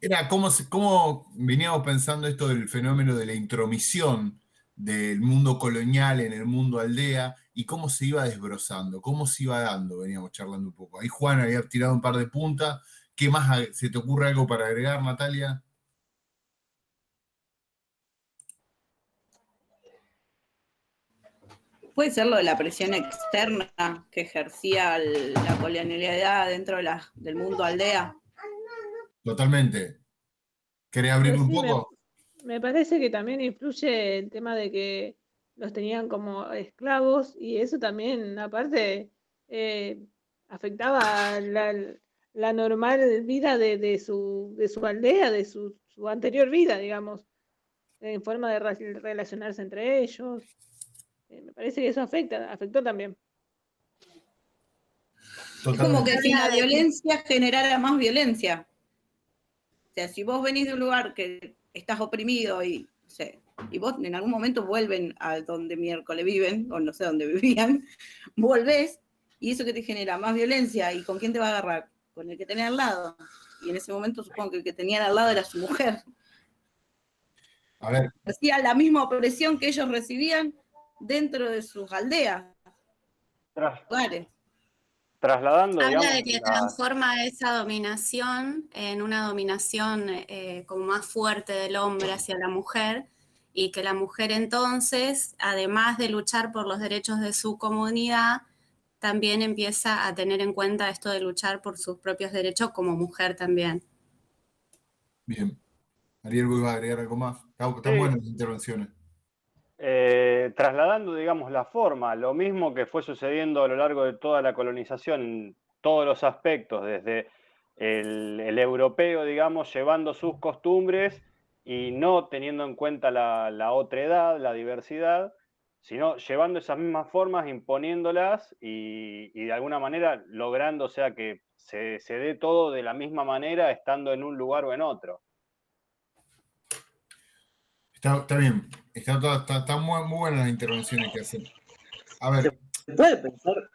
Era cómo, cómo veníamos pensando esto del fenómeno de la intromisión del mundo colonial en el mundo aldea y cómo se iba desbrozando, cómo se iba dando, veníamos charlando un poco. Ahí Juan había tirado un par de puntas. ¿Qué más se te ocurre algo para agregar, Natalia? Puede ser lo de la presión externa que ejercía el- la colonialidad dentro de la- del mundo aldea. Totalmente. ¿Querés abrirlo un Sí, poco? Me parece que también influye el tema de que los tenían como esclavos y eso también, aparte, eh, afectaba la, la normal vida de, de su, de su aldea, de su, su anterior vida, digamos, en forma de relacionarse entre ellos. Eh, me parece que eso afecta, afectó también. Es como que si la violencia generara más violencia. O sea, si vos venís de un lugar que estás oprimido y, sé, y vos en algún momento vuelven a donde miércoles viven, o no sé dónde vivían, volvés y eso que te genera más violencia, ¿y con quién te va a agarrar? Con el que tenés al lado. Y en ese momento supongo que el que tenían al lado era su mujer. A ver, Hacía la misma opresión que ellos recibían dentro de sus aldeas, Tras- lugares. trasladando, Habla digamos, de que la- transforma esa dominación en una dominación eh, como más fuerte del hombre hacia la mujer y que la mujer entonces, además de luchar por los derechos de su comunidad, también empieza a tener en cuenta esto de luchar por sus propios derechos como mujer también. bien. Ariel, ¿vos ibas a agregar algo más? Están, están Sí. buenas las intervenciones. Eh, trasladando, digamos, la forma, lo mismo que fue sucediendo a lo largo de toda la colonización, en todos los aspectos, desde el, europeo, digamos, llevando sus costumbres y no teniendo en cuenta la, la otredad, la diversidad, sino llevando esas mismas formas, imponiéndolas y, de alguna manera logrando, o sea, que se, dé todo de la misma manera estando en un lugar o en otro. Está bien. Está, toda- está, muy, buenas las intervenciones que hacen. A ver, Se puede pensar,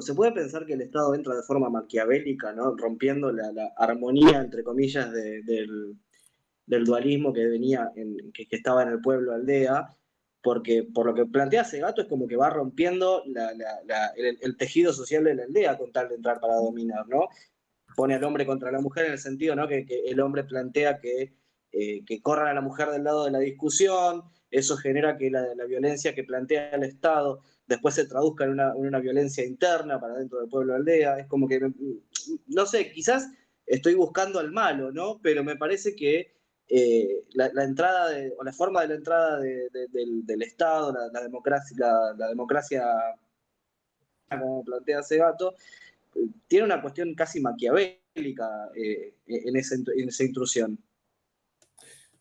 se puede pensar que el Estado entra de forma maquiavélica, ¿no? Rompiendo la, armonía, entre comillas, de- del, dualismo que venía, en- que, estaba en el pueblo aldea, porque por lo que plantea Segato es como que va rompiendo el, tejido social de la aldea con tal de entrar para dominar, ¿no? Pone al hombre contra la mujer en el sentido, que el hombre plantea que eh, que corran a la mujer del lado de la discusión, eso genera que la, la violencia que plantea el Estado después se traduzca en una, en una violencia interna para dentro del pueblo aldea. Es como que, me- no sé, quizás estoy buscando al malo, ¿no? Pero me parece que eh, la, entrada de- o la forma de la entrada de- de- del, Estado, la, democracia, la, democracia, como plantea Segato, eh, tiene una cuestión casi maquiavélica eh, en, int- en esa intrusión.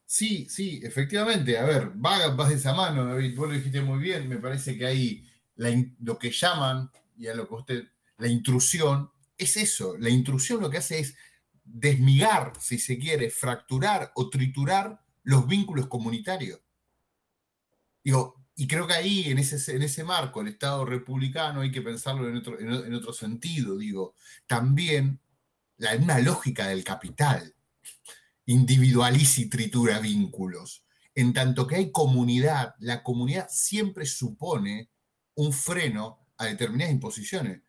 Sí, sí, efectivamente. A ver, va, vas de esa mano, David. Vos lo dijiste muy bien. Me parece que in- lo que llaman, y a lo que usted, la intrusión, es eso. La intrusión lo que hace es desmigar, si se quiere, fracturar o triturar los vínculos comunitarios. Digo, y creo que ahí, en ese, en ese marco, el Estado republicano, hay que pensarlo en otro, en otro sentido. Digo, también la, una lógica del capital individualiza y tritura vínculos. En tanto que hay comunidad, la comunidad siempre supone un freno a determinadas imposiciones.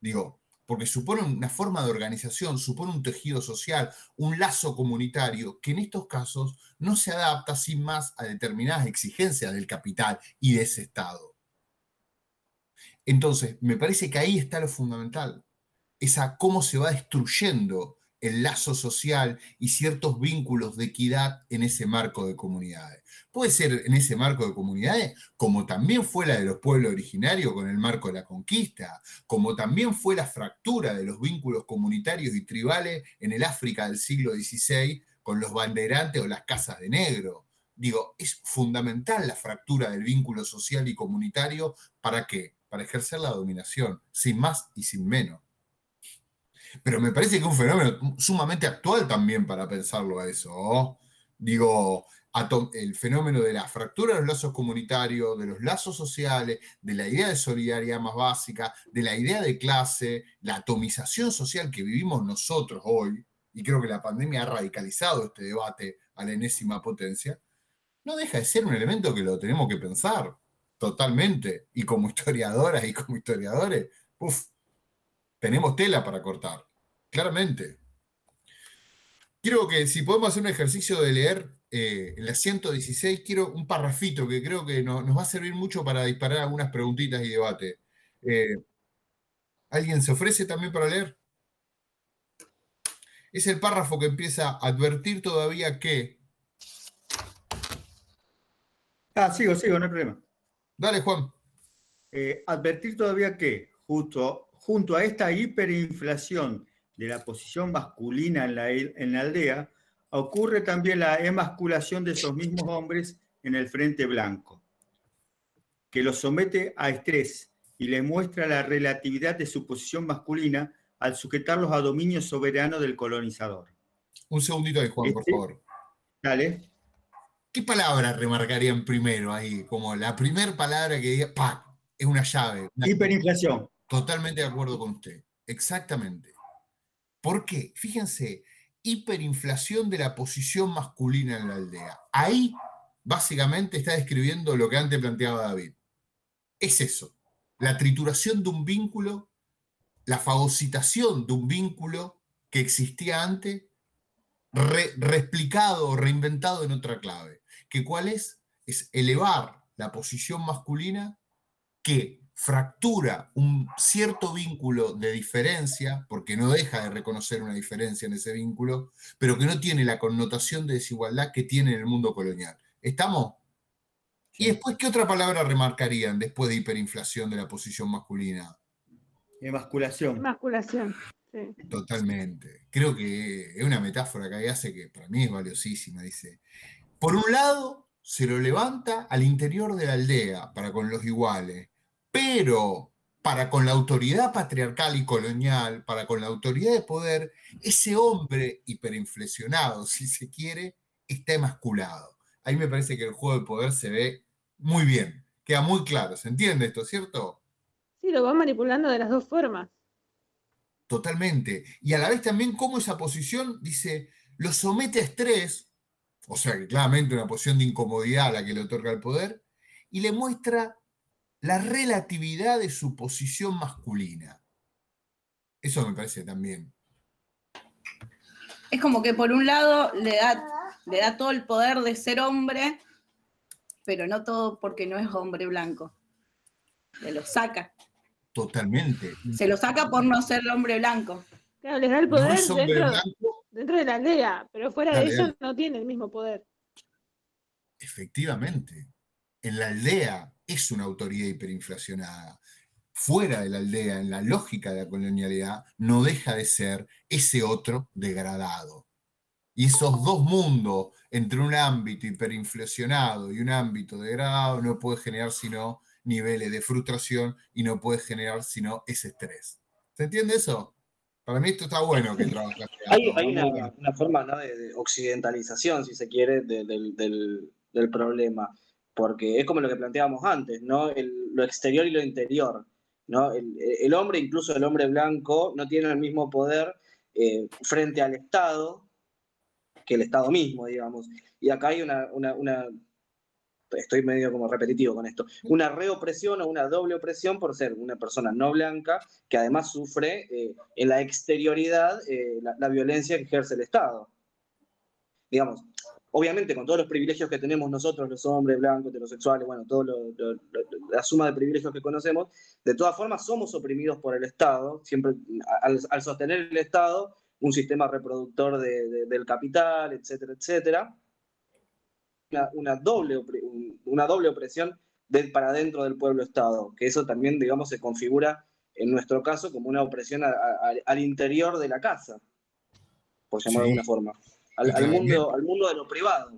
Digo, porque supone una forma de organización, supone un tejido social, un lazo comunitario que en estos casos no se adapta sin más a determinadas exigencias del capital y de ese Estado. Entonces, me parece que ahí está lo fundamental, esa cómo se va destruyendo el lazo social y ciertos vínculos de equidad en ese marco de comunidades. Puede ser en ese marco de comunidades, como también fue la de los pueblos originarios con el marco de la conquista, como también fue la fractura de los vínculos comunitarios y tribales en el África del siglo XVI con los banderantes o las casas de negro. Digo, es fundamental la fractura del vínculo social y comunitario para qué? Para ejercer la dominación, sin más y sin menos. Pero me parece que es un fenómeno sumamente actual también para pensarlo a eso. ¿oh? Digo, el fenómeno de la fractura de los lazos comunitarios, de los lazos sociales, de la idea de solidaridad más básica, de la idea de clase, la atomización social que vivimos nosotros hoy, y creo que la pandemia ha radicalizado este debate a la enésima potencia, no deja de ser un elemento que lo tenemos que pensar totalmente. Y como historiadoras y como historiadores, uf, tenemos tela para cortar, claramente. Quiero que si podemos hacer un ejercicio de leer eh, en la 116, quiero un parrafito que creo que no- nos va a servir mucho para disparar algunas preguntitas y debate. Eh, ¿Alguien se ofrece también para leer? Es el párrafo que empieza a advertir todavía que... Ah, sigo, sigo, no hay problema. Dale, Juan. Eh, advertir todavía que justo, junto a esta hiperinflación de la posición masculina en la, en la aldea, ocurre también la emasculación de esos mismos hombres en el frente blanco, que los somete a estrés y le muestra la relatividad de su posición masculina al sujetarlos a dominio soberano del colonizador. Un segundito ahí, Juan, por Este- favor. Dale. ¿Qué palabra remarcarían primero ahí? Como la primera palabra que diga, ¡pac! Es una llave. una- Hiperinflación. Totalmente de acuerdo con usted. Exactamente. ¿Por qué? Fíjense, hiperinflación de la posición masculina en la aldea. Ahí, básicamente, está describiendo lo que antes planteaba David. Es eso, la trituración de un vínculo, la fagocitación de un vínculo que existía antes, re- reexplicado o reinventado en otra clave. ¿Que cuál es? Es elevar la posición masculina que fractura un cierto vínculo de diferencia, porque no deja de reconocer una diferencia en ese vínculo, pero que no tiene la connotación de desigualdad que tiene en el mundo colonial. ¿Estamos? ¿Y después qué otra palabra remarcarían después de hiperinflación de la posición masculina? Emasculación. Masculación. Sí. Totalmente. Creo que es una metáfora que ahí hace que para mí es valiosísima. Dice, por un lado, se lo levanta al interior de la aldea para con los iguales, pero para con la autoridad patriarcal y colonial, para con la autoridad de poder, ese hombre hiperinflacionado, si se quiere, está emasculado. Ahí me parece que el juego de poder se ve muy bien, queda muy claro. ¿Se entiende esto, cierto? Sí, lo van manipulando de las dos formas. Totalmente. Y a la vez también cómo esa posición, dice, lo somete a estrés, o sea que claramente una posición de incomodidad a la que le otorga el poder, y le muestra la relatividad de su posición masculina. Eso me parece también. Es como que por un lado le da le da todo el poder de ser hombre, pero no todo porque no es hombre blanco. Se lo saca. Totalmente. Se lo saca por no ser hombre blanco. Claro, les da el poder dentro, de la aldea, pero fuera La de eso no tiene el mismo poder. efectivamente. En la aldea es una autoridad hiperinflacionada. Fuera de la aldea, en la lógica de la colonialidad, no deja de ser ese otro degradado. Y esos dos mundos, entre un ámbito hiperinflacionado y un ámbito degradado, no puede generar sino niveles de frustración y no puede generar sino ese estrés. ¿Se entiende eso? Para mí esto está bueno que trabaje. Hay, hay una, una forma ¿no? de, de occidentalización, si se quiere, de- del, del- del problema, porque es como lo que planteábamos antes, ¿no? Lo exterior y lo interior. ¿no? El, hombre, incluso el hombre blanco, no tiene el mismo poder eh, frente al Estado que el Estado mismo, digamos. Y acá hay una, una- una- estoy medio como repetitivo con esto, una reopresión o una doble opresión por ser una persona no blanca que además sufre eh, en la exterioridad eh, la, la violencia que ejerce el Estado. Digamos, obviamente con todos los privilegios que tenemos nosotros, los hombres blancos, heterosexuales, bueno, lo- la suma de privilegios que conocemos, de todas formas somos oprimidos por el Estado, siempre al, al sostener el Estado un sistema reproductor de- de- del capital, etcétera, etcétera una, una doble, una doble opresión de, para dentro del pueblo-estado, que eso también, digamos, se configura en nuestro caso como una opresión a- a- al interior de la casa, por llamarlo de alguna forma, al, mundo, al mundo de lo privado.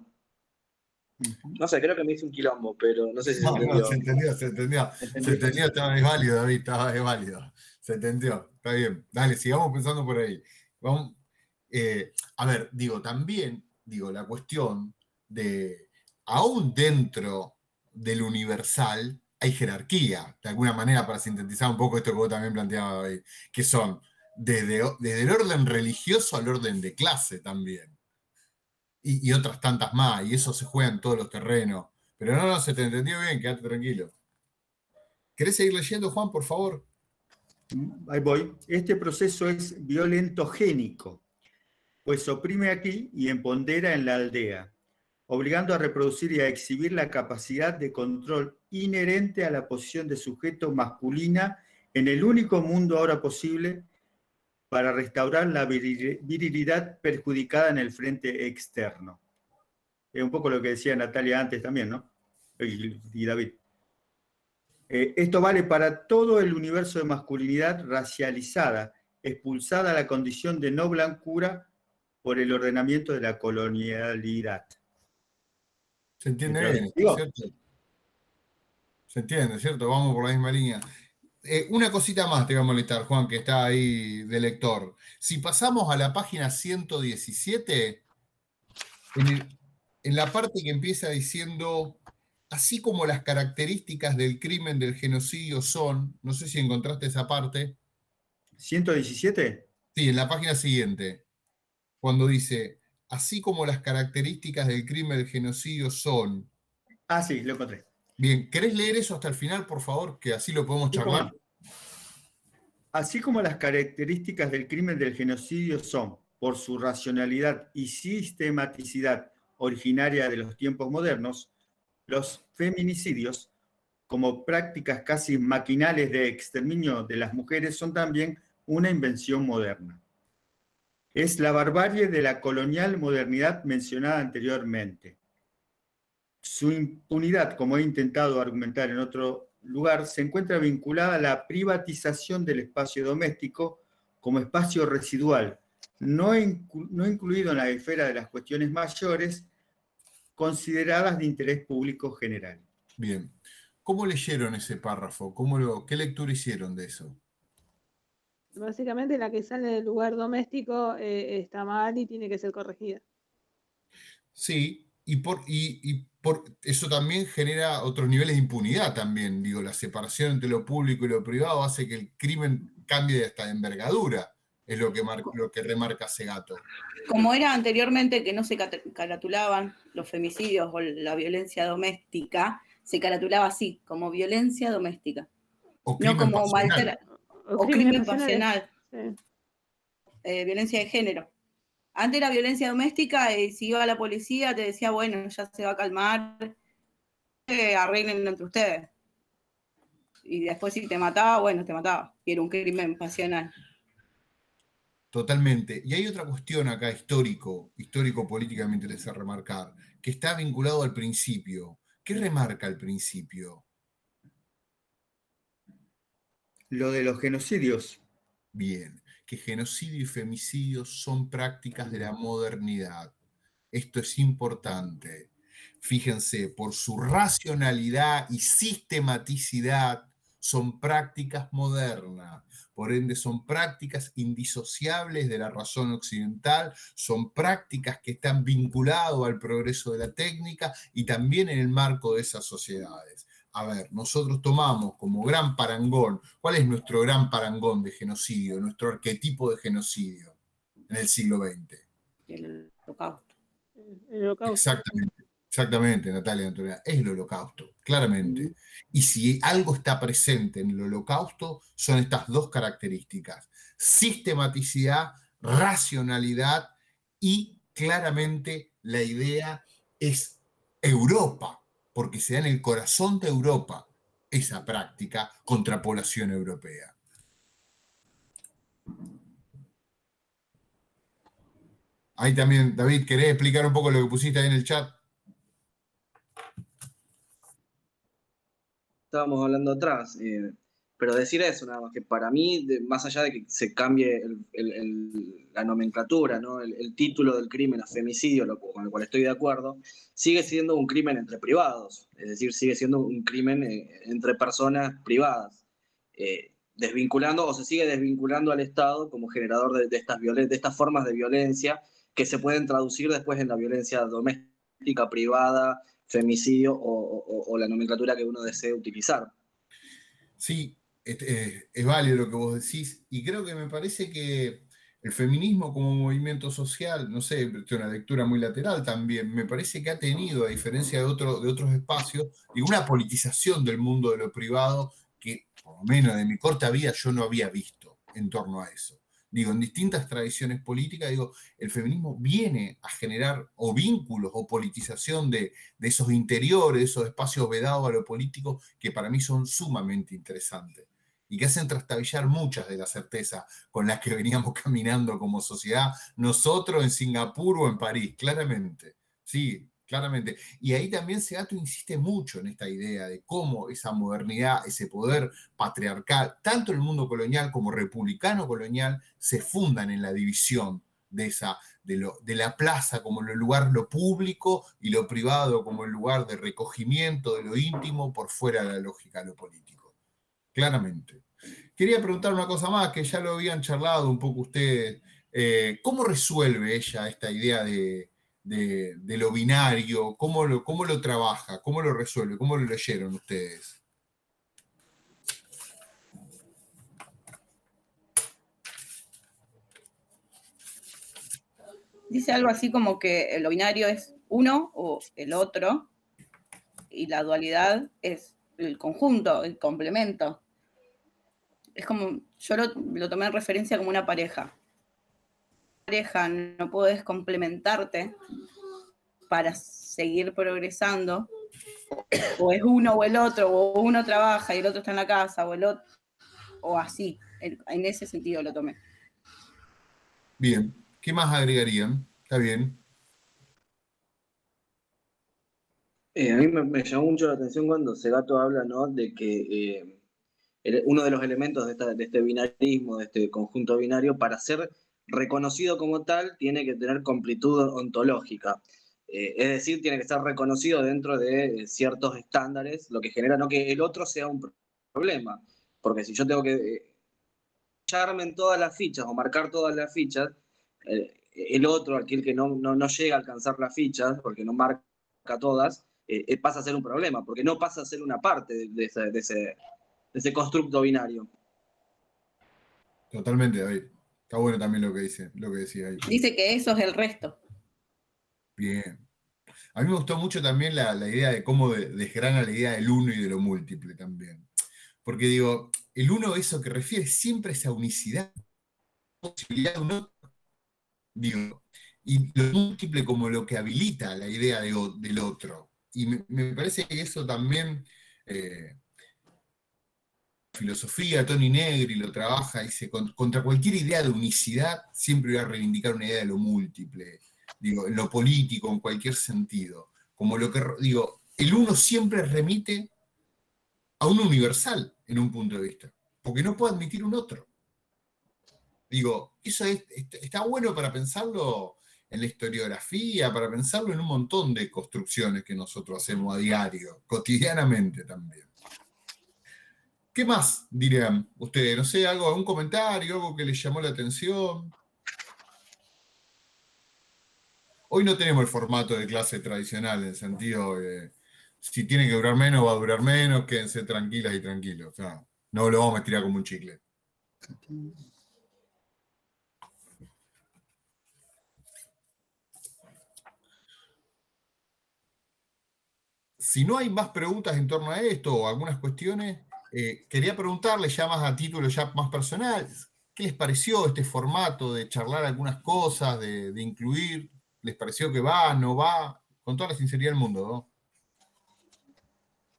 No sé, creo que me hice un quilombo, pero no sé si se No, no, entendió. se entendió, se entendió. Se entendió, estaba, es válido, David, estaba, es válido. Se entendió, está bien. Dale, sigamos pensando por ahí. Vamos, eh, a ver, digo, también, digo, la cuestión de, aún dentro del universal, hay jerarquía, de alguna manera, para sintetizar un poco esto que vos también planteabas, David, que son desde, desde el orden religioso al orden de clase también. Y, otras tantas más, y eso se juega en todos los terrenos. Pero no, no, se te entendió bien, quédate tranquilo. ¿Querés seguir leyendo, Juan, por favor? Ahí voy. Este proceso es violentogénico, pues oprime aquí y empodera en la aldea, obligando a reproducir y a exhibir la capacidad de control inherente a la posición de sujeto masculina en el único mundo ahora posible para restaurar la viril- virilidad perjudicada en el frente externo. Es un poco lo que decía Natalia antes también, ¿no? Y, David. Eh, esto vale para todo el universo de masculinidad racializada, expulsada a la condición de no blancura por el ordenamiento de la colonialidad. Se entiende bien. Se entiende, ¿cierto? Vamos por la misma línea. Eh, una cosita más te va a molestar, Juan, que está ahí de lector. Si pasamos a la página 117, en, el- en la parte que empieza diciendo, así como las características del crimen del genocidio son, no sé si encontraste esa parte. ¿117? Sí, en la página siguiente, cuando dice, así como las características del crimen del genocidio son. Ah, sí, lo encontré. Bien, ¿querés leer eso hasta el final, por favor? Que así lo podemos charlar. Así como las características del crimen del genocidio son, por su racionalidad y sistematicidad originaria de los tiempos modernos, los feminicidios, como prácticas casi maquinales de exterminio de las mujeres, son también una invención moderna. Es la barbarie de la colonial modernidad mencionada anteriormente. Su impunidad, como he intentado argumentar en otro lugar, se encuentra vinculada a la privatización del espacio doméstico como espacio residual, no, inclu- no incluido en la esfera de las cuestiones mayores consideradas de interés público general. Bien. ¿Cómo leyeron ese párrafo? ¿Cómo lo, ¿Qué lectura hicieron de eso? Básicamente la que sale del lugar doméstico eh, está mal y tiene que ser corregida. Sí, y por, y, y por eso también genera otros niveles de impunidad también. Digo, la separación entre lo público y lo privado hace que el crimen cambie de hasta de envergadura. Es lo que, mar- lo que remarca Segato. Como era anteriormente que no se caratulaban los femicidios o la violencia doméstica, se caratulaba así, como violencia doméstica. O No como maltrato. O crimen pasional, Sí. eh, violencia de género. Antes era violencia doméstica y si iba a la policía te decía, bueno, ya se va a calmar, eh, arreglen entre ustedes. Y después si te mataba, bueno, te mataba. Y era un crimen pasional. Totalmente. Y hay otra cuestión acá histórico, histórico política me interesa remarcar, que está vinculado al principio. ¿Qué remarca el principio? Lo de los genocidios. Bien, que genocidio y femicidio son prácticas de la modernidad. Esto es importante. Fíjense, por su racionalidad y sistematicidad, son prácticas modernas. Por ende, son prácticas indisociables de la razón occidental, son prácticas que están vinculadas al progreso de la técnica y también en el marco de esas sociedades. A ver, nosotros tomamos como gran parangón, ¿cuál es nuestro gran parangón de genocidio, nuestro arquetipo de genocidio en el siglo XX? El holocausto. El holocausto. Exactamente. Exactamente, Natalia Antonella, es el holocausto, claramente. Y si algo está presente en el holocausto, son estas dos características, sistematicidad, racionalidad y claramente la idea es Europa, porque se da en el corazón de Europa esa práctica contra población europea. Ahí también, David, ¿querés explicar un poco lo que pusiste ahí en el chat? estábamos hablando atrás. eh, pero decir eso, nada más que para mí, más allá de que se cambie la nomenclatura, ¿no? el, título del crimen a femicidio, con el cual estoy de acuerdo, sigue siendo un crimen entre privados, es decir, sigue siendo un crimen eh, entre personas privadas, eh, desvinculando o se sigue desvinculando al Estado como generador de, estas, formas de violencia que se pueden traducir después en la violencia doméstica, privada, femicidio o- o la nomenclatura que uno desee utilizar. Sí, es, es- válido lo que vos decís y creo que me parece que el feminismo como movimiento social, no sé, una lectura muy lateral también, me parece que ha tenido, a diferencia de, otro- de otros espacios, una politización del mundo de lo privado que, por lo menos de mi corta vida, yo no había visto en torno a eso. Digo, en distintas tradiciones políticas, digo, el feminismo viene a generar o vínculos o politización de, de esos interiores, esos espacios vedados a lo político, que para mí son sumamente interesantes y que hacen trastabillar muchas de las certezas con las que veníamos caminando como sociedad, nosotros en Singapur o en París, claramente. Sí, claramente. Y ahí también Segato insiste mucho en esta idea de cómo esa modernidad, ese poder patriarcal, tanto el mundo colonial como republicano colonial, se fundan en la división de, esa, de la plaza como el lugar lo público y lo privado como el lugar de recogimiento de lo íntimo por fuera de la lógica de lo político. Claramente. Quería preguntar una cosa más, que ya lo habían charlado un poco ustedes. Eh, ¿Cómo resuelve ella esta idea de, de, lo binario? ¿Cómo lo, ¿Cómo lo trabaja? ¿Cómo lo resuelve? ¿Cómo lo leyeron ustedes? Dice algo así como que lo binario es uno o el otro, y la dualidad es el conjunto, el complemento. Es como, yo lo, lo tomé en referencia como una pareja. Pareja, no puedes complementarte para seguir progresando. O es uno o el otro, o uno trabaja y el otro está en la casa, o el otro, o así. En, ese sentido lo tomé. Bien. ¿Qué más agregarían? Está bien. Eh, a mí me, me llamó mucho la atención cuando Segato habla ¿no? de que eh, uno de los elementos de, este binarismo, de este conjunto binario, para ser reconocido como tal, tiene que tener completud ontológica. Eh, es decir, tiene que ser reconocido dentro de eh, ciertos estándares, lo que genera no que el otro sea un pro- problema. Porque si yo tengo que eh, echarme en todas las fichas o marcar todas las fichas, el otro, aquel que no, no, no llega a alcanzar las fichas, porque no marca todas, pasa a ser un problema, porque no pasa a ser una parte de, de ese- de ese constructo binario. Totalmente, David. Está bueno también lo que dice, lo que decía ahí. Dice que eso es el resto. Bien. A mí me gustó mucho también la, la idea de cómo de- desgrana la idea del uno y de lo múltiple también. Porque digo, el uno eso que refiere siempre a esa unicidad, posibilidad de un otro. Digo, y lo múltiple como lo que habilita la idea de del otro. Y me, me parece que eso también, eh, filosofía, Tony Negri lo trabaja, dice, "Con- contra cualquier idea de unicidad, siempre voy a reivindicar una idea de lo múltiple, digo, en lo político, en cualquier sentido. Como lo que, digo, el uno siempre remite a un universal en un punto de vista, porque no puede admitir un otro. Digo, eso es- est- está bueno para pensarlo en la historiografía, para pensarlo en un montón de construcciones que nosotros hacemos a diario, cotidianamente también. ¿Qué más dirían ustedes? No sé, algo, algún comentario, algo que les llamó la atención. Hoy no tenemos el formato de clase tradicional, en el sentido de si tiene que durar menos, va a durar menos, quédense tranquilas y tranquilos. O sea, no lo vamos a estirar como un chicle. Si no hay más preguntas en torno a esto o algunas cuestiones, eh, quería preguntarles ya más a título ya más personal, ¿qué les pareció este formato de charlar algunas cosas, de, de incluir? ¿Les pareció que va, no va? Con toda la sinceridad del mundo,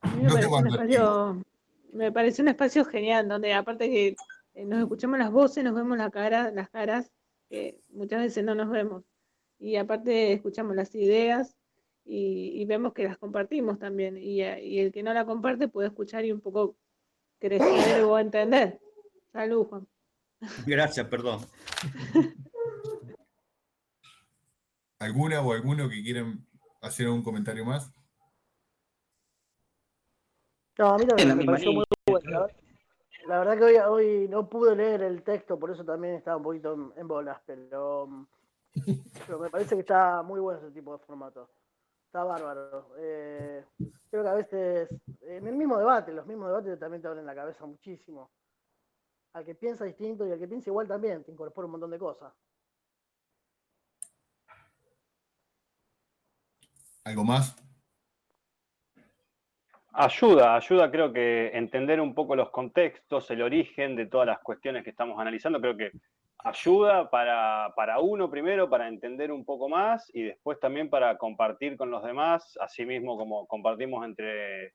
¿no? Me No pareció un espacio, me pareció un espacio genial, donde aparte que eh, nos escuchamos las voces, nos vemos la cara, las caras, que muchas veces no nos vemos. Y aparte escuchamos las ideas y, y vemos que las compartimos también. Y, y el que no la comparte puede escuchar y un poco crecer o entender. Salud, Juan. Gracias, perdón. ¿Alguna o alguno que quieran hacer algún comentario más? No, a mí también la me pareció muy bueno. La, la verdad que hoy, hoy no pude leer el texto, por eso también estaba un poquito en, en bolas, pero, mm, pero me parece que está muy bueno ese tipo de formato. Está bárbaro. Eh, creo que a veces, en el mismo debate, los mismos debates también te abren la cabeza muchísimo. Al que piensa distinto y al que piensa igual también, te incorpora un montón de cosas. ¿Algo más? Ayuda, ayuda creo que entender un poco los contextos, el origen de todas las cuestiones que estamos analizando, creo que ayuda para, para uno primero, para entender un poco más y después también para compartir con los demás, así mismo como compartimos entre,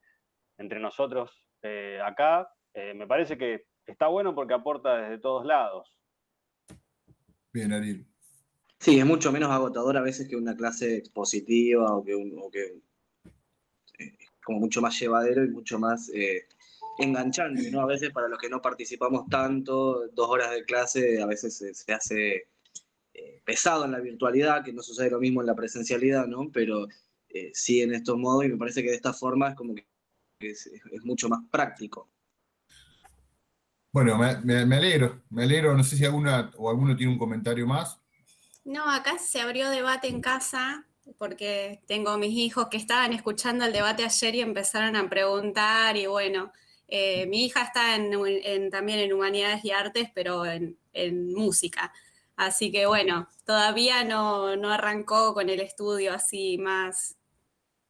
entre nosotros eh, acá. Eh, me parece que está bueno porque aporta desde todos lados. Bien, Ariel. Sí, es mucho menos agotador a veces que una clase expositiva o que, un, o que eh, como mucho más llevadero y mucho más eh, enganchante, ¿no? A veces para los que no participamos tanto, dos horas de clase a veces se, se hace eh, pesado en la virtualidad, que no sucede lo mismo en la presencialidad, ¿no? Pero eh, sí en estos modos y me parece que de esta forma es como que es, es mucho más práctico. Bueno, me, me- me alegro, me alegro. No sé si alguna o alguno tiene un comentario más. No, acá se abrió debate en casa porque tengo mis hijos que estaban escuchando el debate ayer y empezaron a preguntar y bueno, eh, mi hija está en, en- también en humanidades y artes, pero en, en música. Así que bueno, todavía no, no arrancó con el estudio así más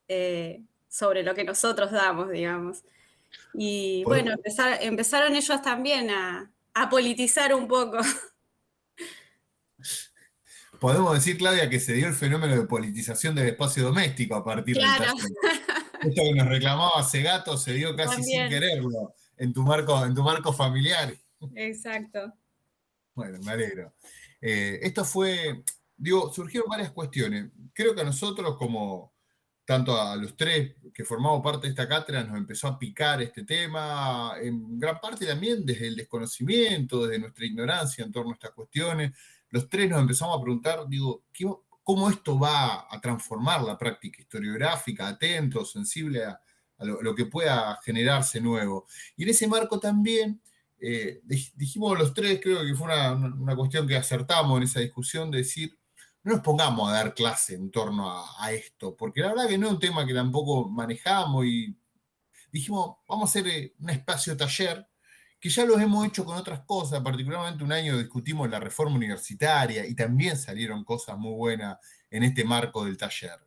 eh, sobre lo que nosotros damos, digamos. Y bueno, empezar- empezaron ellos también a, a politizar un poco. Podemos decir, Claudia, que se dio el fenómeno de politización del espacio doméstico a partir Claro. taller. Esto que nos reclamaba Segato se dio casi sin quererlo en tu marco, en tu marco familiar. Exacto. Bueno, me alegro. Eh, esto fue, digo, surgieron varias cuestiones. Creo que a nosotros, como tanto a los tres que formamos parte de esta cátedra, nos empezó a picar este tema, en gran parte también desde el desconocimiento, desde nuestra ignorancia en torno a estas cuestiones. Los tres nos empezamos a preguntar, digo, ¿qué- ¿cómo esto va a transformar la práctica historiográfica? Atentos, sensible a, lo, que pueda generarse nuevo. Y en ese marco también eh, dij- dijimos los tres, creo que fue una cuestión que acertamos en esa discusión, de decir, no nos pongamos a dar clase en torno a, a esto, porque la verdad que no es un tema que tampoco manejamos y dijimos, vamos a hacer eh, un espacio taller, que ya lo hemos hecho con otras cosas, particularmente un año discutimos la reforma universitaria y también salieron cosas muy buenas en este marco del taller.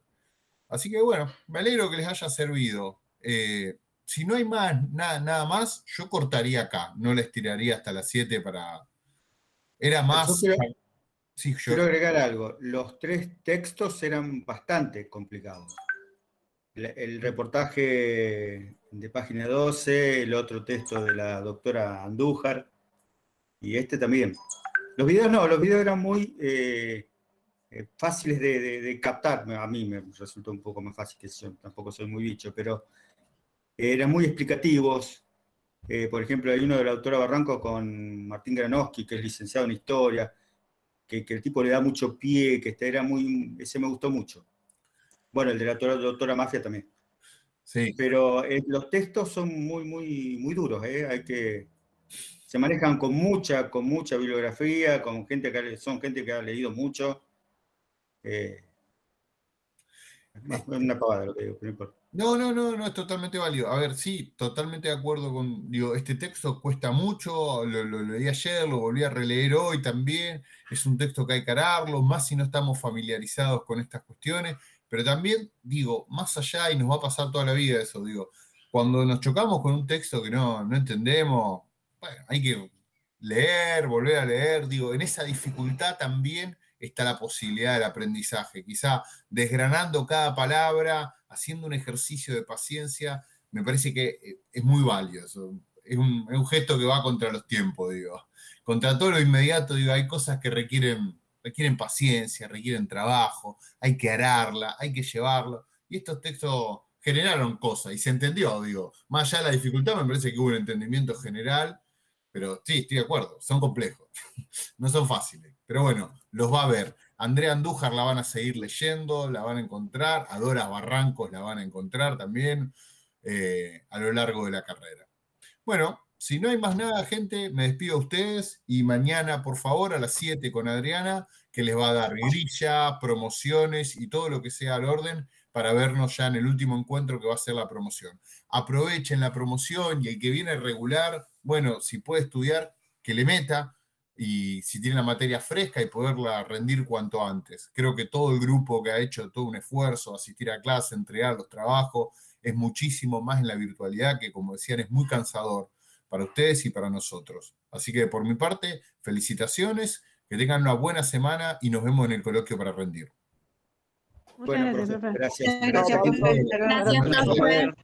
Así que bueno, me alegro que les haya servido. Eh, si no hay más, nada, nada más, yo cortaría acá, no les tiraría hasta las 7 para... Era más... Quiero- Sí, yo- Quiero agregar algo. Los tres textos eran bastante complicados. El, el reportaje de página 12, el otro texto de la doctora Andújar y este también. Los videos no, los videos eran muy eh, eh, fáciles de, captar. A mí me resultó un poco más fácil que yo tampoco soy muy bicho, pero eran muy explicativos. Eh, por ejemplo, hay uno de la autora Barranco con Martín Granowski, que es licenciado en historia, que, el tipo le da mucho pie, que este era muy, ese me gustó mucho. Bueno, el de la doctora Mafia también. Sí. Pero eh, los textos son muy, muy, muy duros, ¿eh? Hay que, se manejan con mucha, con mucha bibliografía, con gente que son gente que ha leído mucho. Eh, es una pavada lo que digo, pero no importa. No, no, no, no, es totalmente válido. A ver, sí, totalmente de acuerdo con, digo, este texto cuesta mucho, lo, lo leí ayer, lo volví a releer hoy también, es un texto que hay que ararlo, más si no estamos familiarizados con estas cuestiones, pero también, digo, más allá, y nos va a pasar toda la vida eso, digo, cuando nos chocamos con un texto que no, no entendemos, hay que leer, volver a leer, digo, en esa dificultad también está la posibilidad del aprendizaje, quizá desgranando cada palabra, haciendo un ejercicio de paciencia, me parece que eh, es muy válido. Es un, es un gesto que va contra los tiempos, digo. Contra todo lo inmediato, digo, hay cosas que requieren, requieren paciencia, requieren trabajo, hay que ararla, hay que llevarlo. Y estos textos generaron cosas y se entendió, digo. Más allá de la dificultad, me parece que hubo un entendimiento general, pero sí, estoy de acuerdo, son complejos, no son fáciles. Pero bueno, los va a ver. Andrea Andújar la van a seguir leyendo, la van a encontrar, a Dora Barrancos la van a encontrar también eh, a lo largo de la carrera. Bueno, si no hay más nada, gente, me despido a ustedes y mañana, por favor, a las 7 con Adriana, que les va a dar grilla, promociones y todo lo que sea al orden para vernos ya en el último encuentro que va a ser la promoción. Aprovechen la promoción y el que viene regular, bueno, si puede estudiar, que le meta y si tiene la materia fresca y poderla rendir cuanto antes. Creo que todo el grupo que ha hecho todo un esfuerzo, asistir a clase, entregar los trabajos, es muchísimo más en la virtualidad que, como decían, es muy cansador para ustedes y para nosotros. Así que por mi parte, felicitaciones, que tengan una buena semana y nos vemos en el coloquio para rendir. Muchas Bueno, gracias, profe, gracias. Gracias, Gracias. profe. Gracias, profe.